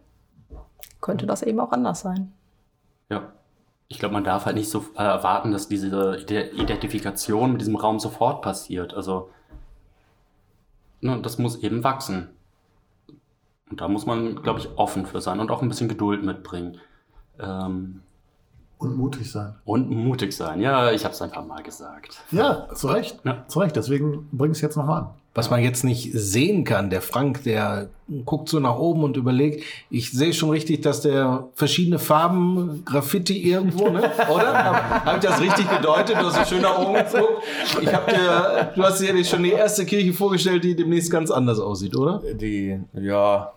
könnte das eben auch anders sein. Ja. Ich glaube, man darf halt nicht so äh, erwarten, dass diese Ide- Identifikation mit diesem Raum sofort passiert. Also, ne, das muss eben wachsen. Und da muss man, glaube ich, offen für sein und auch ein bisschen Geduld mitbringen. Ähm, Und mutig sein. und mutig sein. Ja, ich habe es einfach mal gesagt. Ja, zu Recht. Ja. Zu Recht. Deswegen bring es jetzt nochmal an. Was man jetzt nicht sehen kann. Der Frank, der guckt so nach oben und überlegt, ich sehe schon richtig, dass der verschiedene Farben Graffiti irgendwo, ne? <laughs> oder? Habe hab ich das richtig gedeutet? Du hast so schön nach oben <laughs> geguckt. Ich hab dir, du hast dir schon die erste Kirche vorgestellt, die demnächst ganz anders aussieht, oder? Die, ja,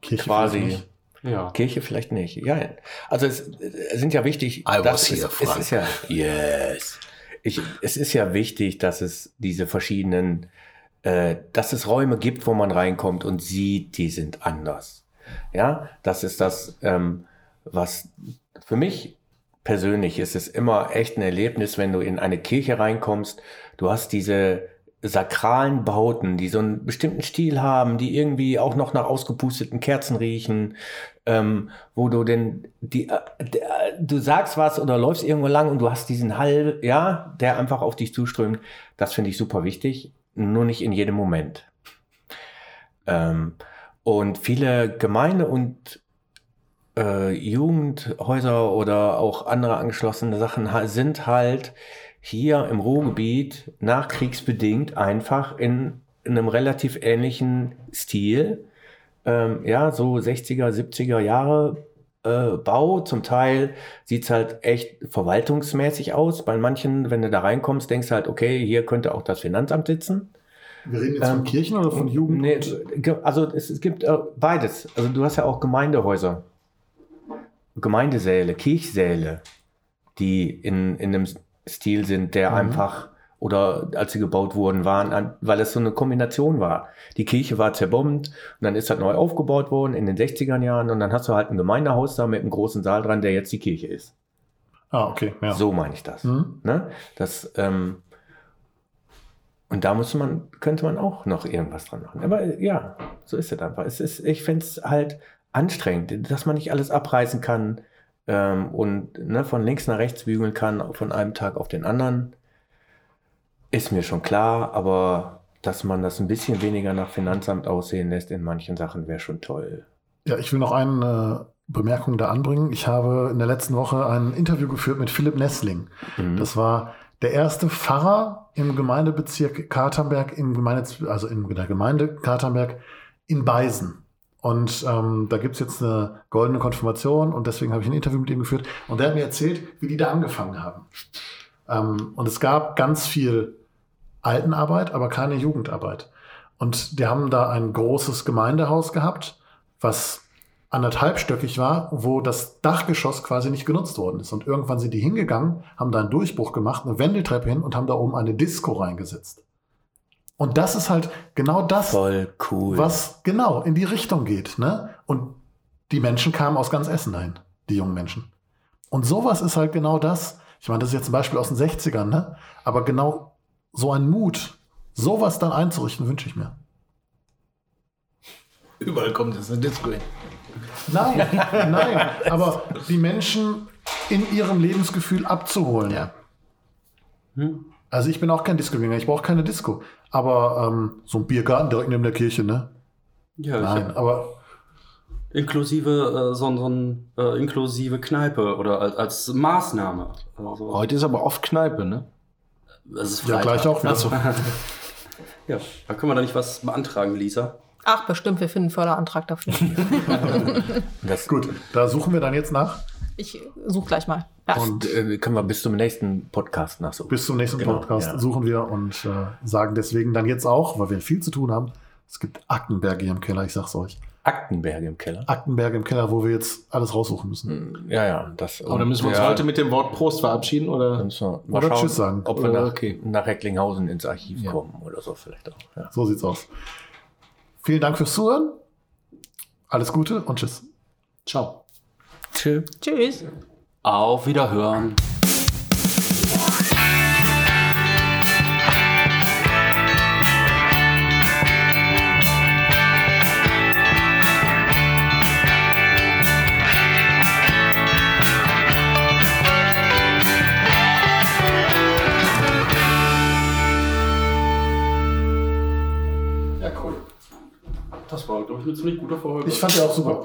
Kirche quasi. vielleicht nicht. Ja. Kirche vielleicht nicht. Ja, also es, es sind ja wichtig. I was das here, ist, es ist ja yes. Ich, es ist ja wichtig, dass es diese verschiedenen, äh, dass es Räume gibt, wo man reinkommt und sieht, die sind anders. Ja, das ist das, ähm, was für mich persönlich ist es immer echt ein Erlebnis, wenn du in eine Kirche reinkommst. Du hast diese sakralen Bauten, die so einen bestimmten Stil haben, die irgendwie auch noch nach ausgepusteten Kerzen riechen, ähm, wo du denn die, äh, d- äh, du sagst was oder läufst irgendwo lang und du hast diesen Hall, ja, der einfach auf dich zuströmt. Das finde ich super wichtig, nur nicht in jedem Moment. Ähm, und viele Gemeinde und äh, Jugendhäuser oder auch andere angeschlossene Sachen sind halt hier im Ruhrgebiet nachkriegsbedingt einfach in, in einem relativ ähnlichen Stil. Ähm, ja, so 60er, 70er Jahre äh, Bau. Zum Teil sieht's halt echt verwaltungsmäßig aus. Bei manchen, wenn du da reinkommst, denkst du halt, okay, hier könnte auch das Finanzamt sitzen. Wir reden jetzt von Ähm, Kirchen oder von Jugend? Nee, also es, es gibt äh, beides. Also du hast ja auch Gemeindehäuser, Gemeindesäle, Kirchsäle, die in, in einem Stil sind, der Mhm. einfach oder als sie gebaut wurden, waren, weil es so eine Kombination war. Die Kirche war zerbombt und dann ist halt neu aufgebaut worden in den 60er Jahren und dann hast du halt ein Gemeindehaus da mit einem großen Saal dran, der jetzt die Kirche ist. Ah, okay. Ja. So meine ich das. Hm? Ne? Das, ähm, und da muss man, könnte man auch noch irgendwas dran machen. Aber äh, ja, so ist es einfach. Es ist, ich fände es halt anstrengend, dass man nicht alles abreißen kann ähm, und ne, von links nach rechts bügeln kann, von einem Tag auf den anderen. Ist mir schon klar, aber dass man das ein bisschen weniger nach Finanzamt aussehen lässt in manchen Sachen, wäre schon toll. Ja, ich will noch eine Bemerkung da anbringen. Ich habe in der letzten Woche ein Interview geführt mit Philipp Nessling. Mhm. Das war der erste Pfarrer im Gemeindebezirk Katernberg, im Gemeinde, also in der Gemeinde Katernberg in Beisen. Und ähm, da gibt's jetzt eine goldene Konfirmation und deswegen habe ich ein Interview mit ihm geführt. Und der hat mir erzählt, wie die da angefangen haben. Ähm, und es gab ganz viel Altenarbeit, aber keine Jugendarbeit. Und die haben da ein großes Gemeindehaus gehabt, was anderthalbstöckig war, wo das Dachgeschoss quasi nicht genutzt worden ist. Und irgendwann sind die hingegangen, haben da einen Durchbruch gemacht, eine Wendeltreppe hin und haben da oben eine Disco reingesetzt. Und das ist halt genau das, cool. was genau in die Richtung geht. Ne? Und die Menschen kamen aus ganz Essen dahin, die jungen Menschen. Und sowas ist halt genau das. Ich meine, das ist jetzt ein Beispiel aus den 60ern, ne? aber genau so ein Mut, sowas dann einzurichten, wünsche ich mir. Überall kommt jetzt eine Disco hin. Nein, <laughs> nein, aber die Menschen in ihrem Lebensgefühl abzuholen. Ja. Also ich bin auch kein Disco-Gänger, ich brauche keine Disco. Aber ähm, so ein Biergarten direkt neben der Kirche, ne? Ja, Nein, aber inklusive äh, so, so ein äh, inklusive Kneipe oder als, als Maßnahme. Also, Heute ist aber oft Kneipe, ne? Es ist ja, Freitag. gleich auch wieder. Achso. <laughs> Ja, da können wir da nicht was beantragen, Lisa. Ach, bestimmt, wir finden einen Förderantrag dafür. <laughs> das, Gut, da suchen wir dann jetzt nach. Ich suche gleich mal. Ja. Und äh, können wir bis zum nächsten Podcast nachsuchen. Bis zum nächsten Genau, Podcast ja. suchen wir und äh, sagen deswegen dann jetzt auch, weil wir viel zu tun haben, es gibt Aktenberge hier im Keller, ich sag's euch. Aktenberge im Keller. Aktenberge im Keller, wo wir jetzt alles raussuchen müssen. Hm, Ja, ja. Das, Aber dann müssen wir uns ja, heute mit dem Wort Prost verabschieden, oder? mal Oder schauen, Tschüss sagen. Ob wir nach, okay. nach Recklinghausen ins Archiv Ja. kommen oder so vielleicht auch. Ja. So sieht's aus. Vielen Dank fürs Zuhören. Alles Gute und tschüss. Ciao. Tschüss. Tschüss. Auf Wiederhören. Ziemlich gute Folge. Ich fand die auch super.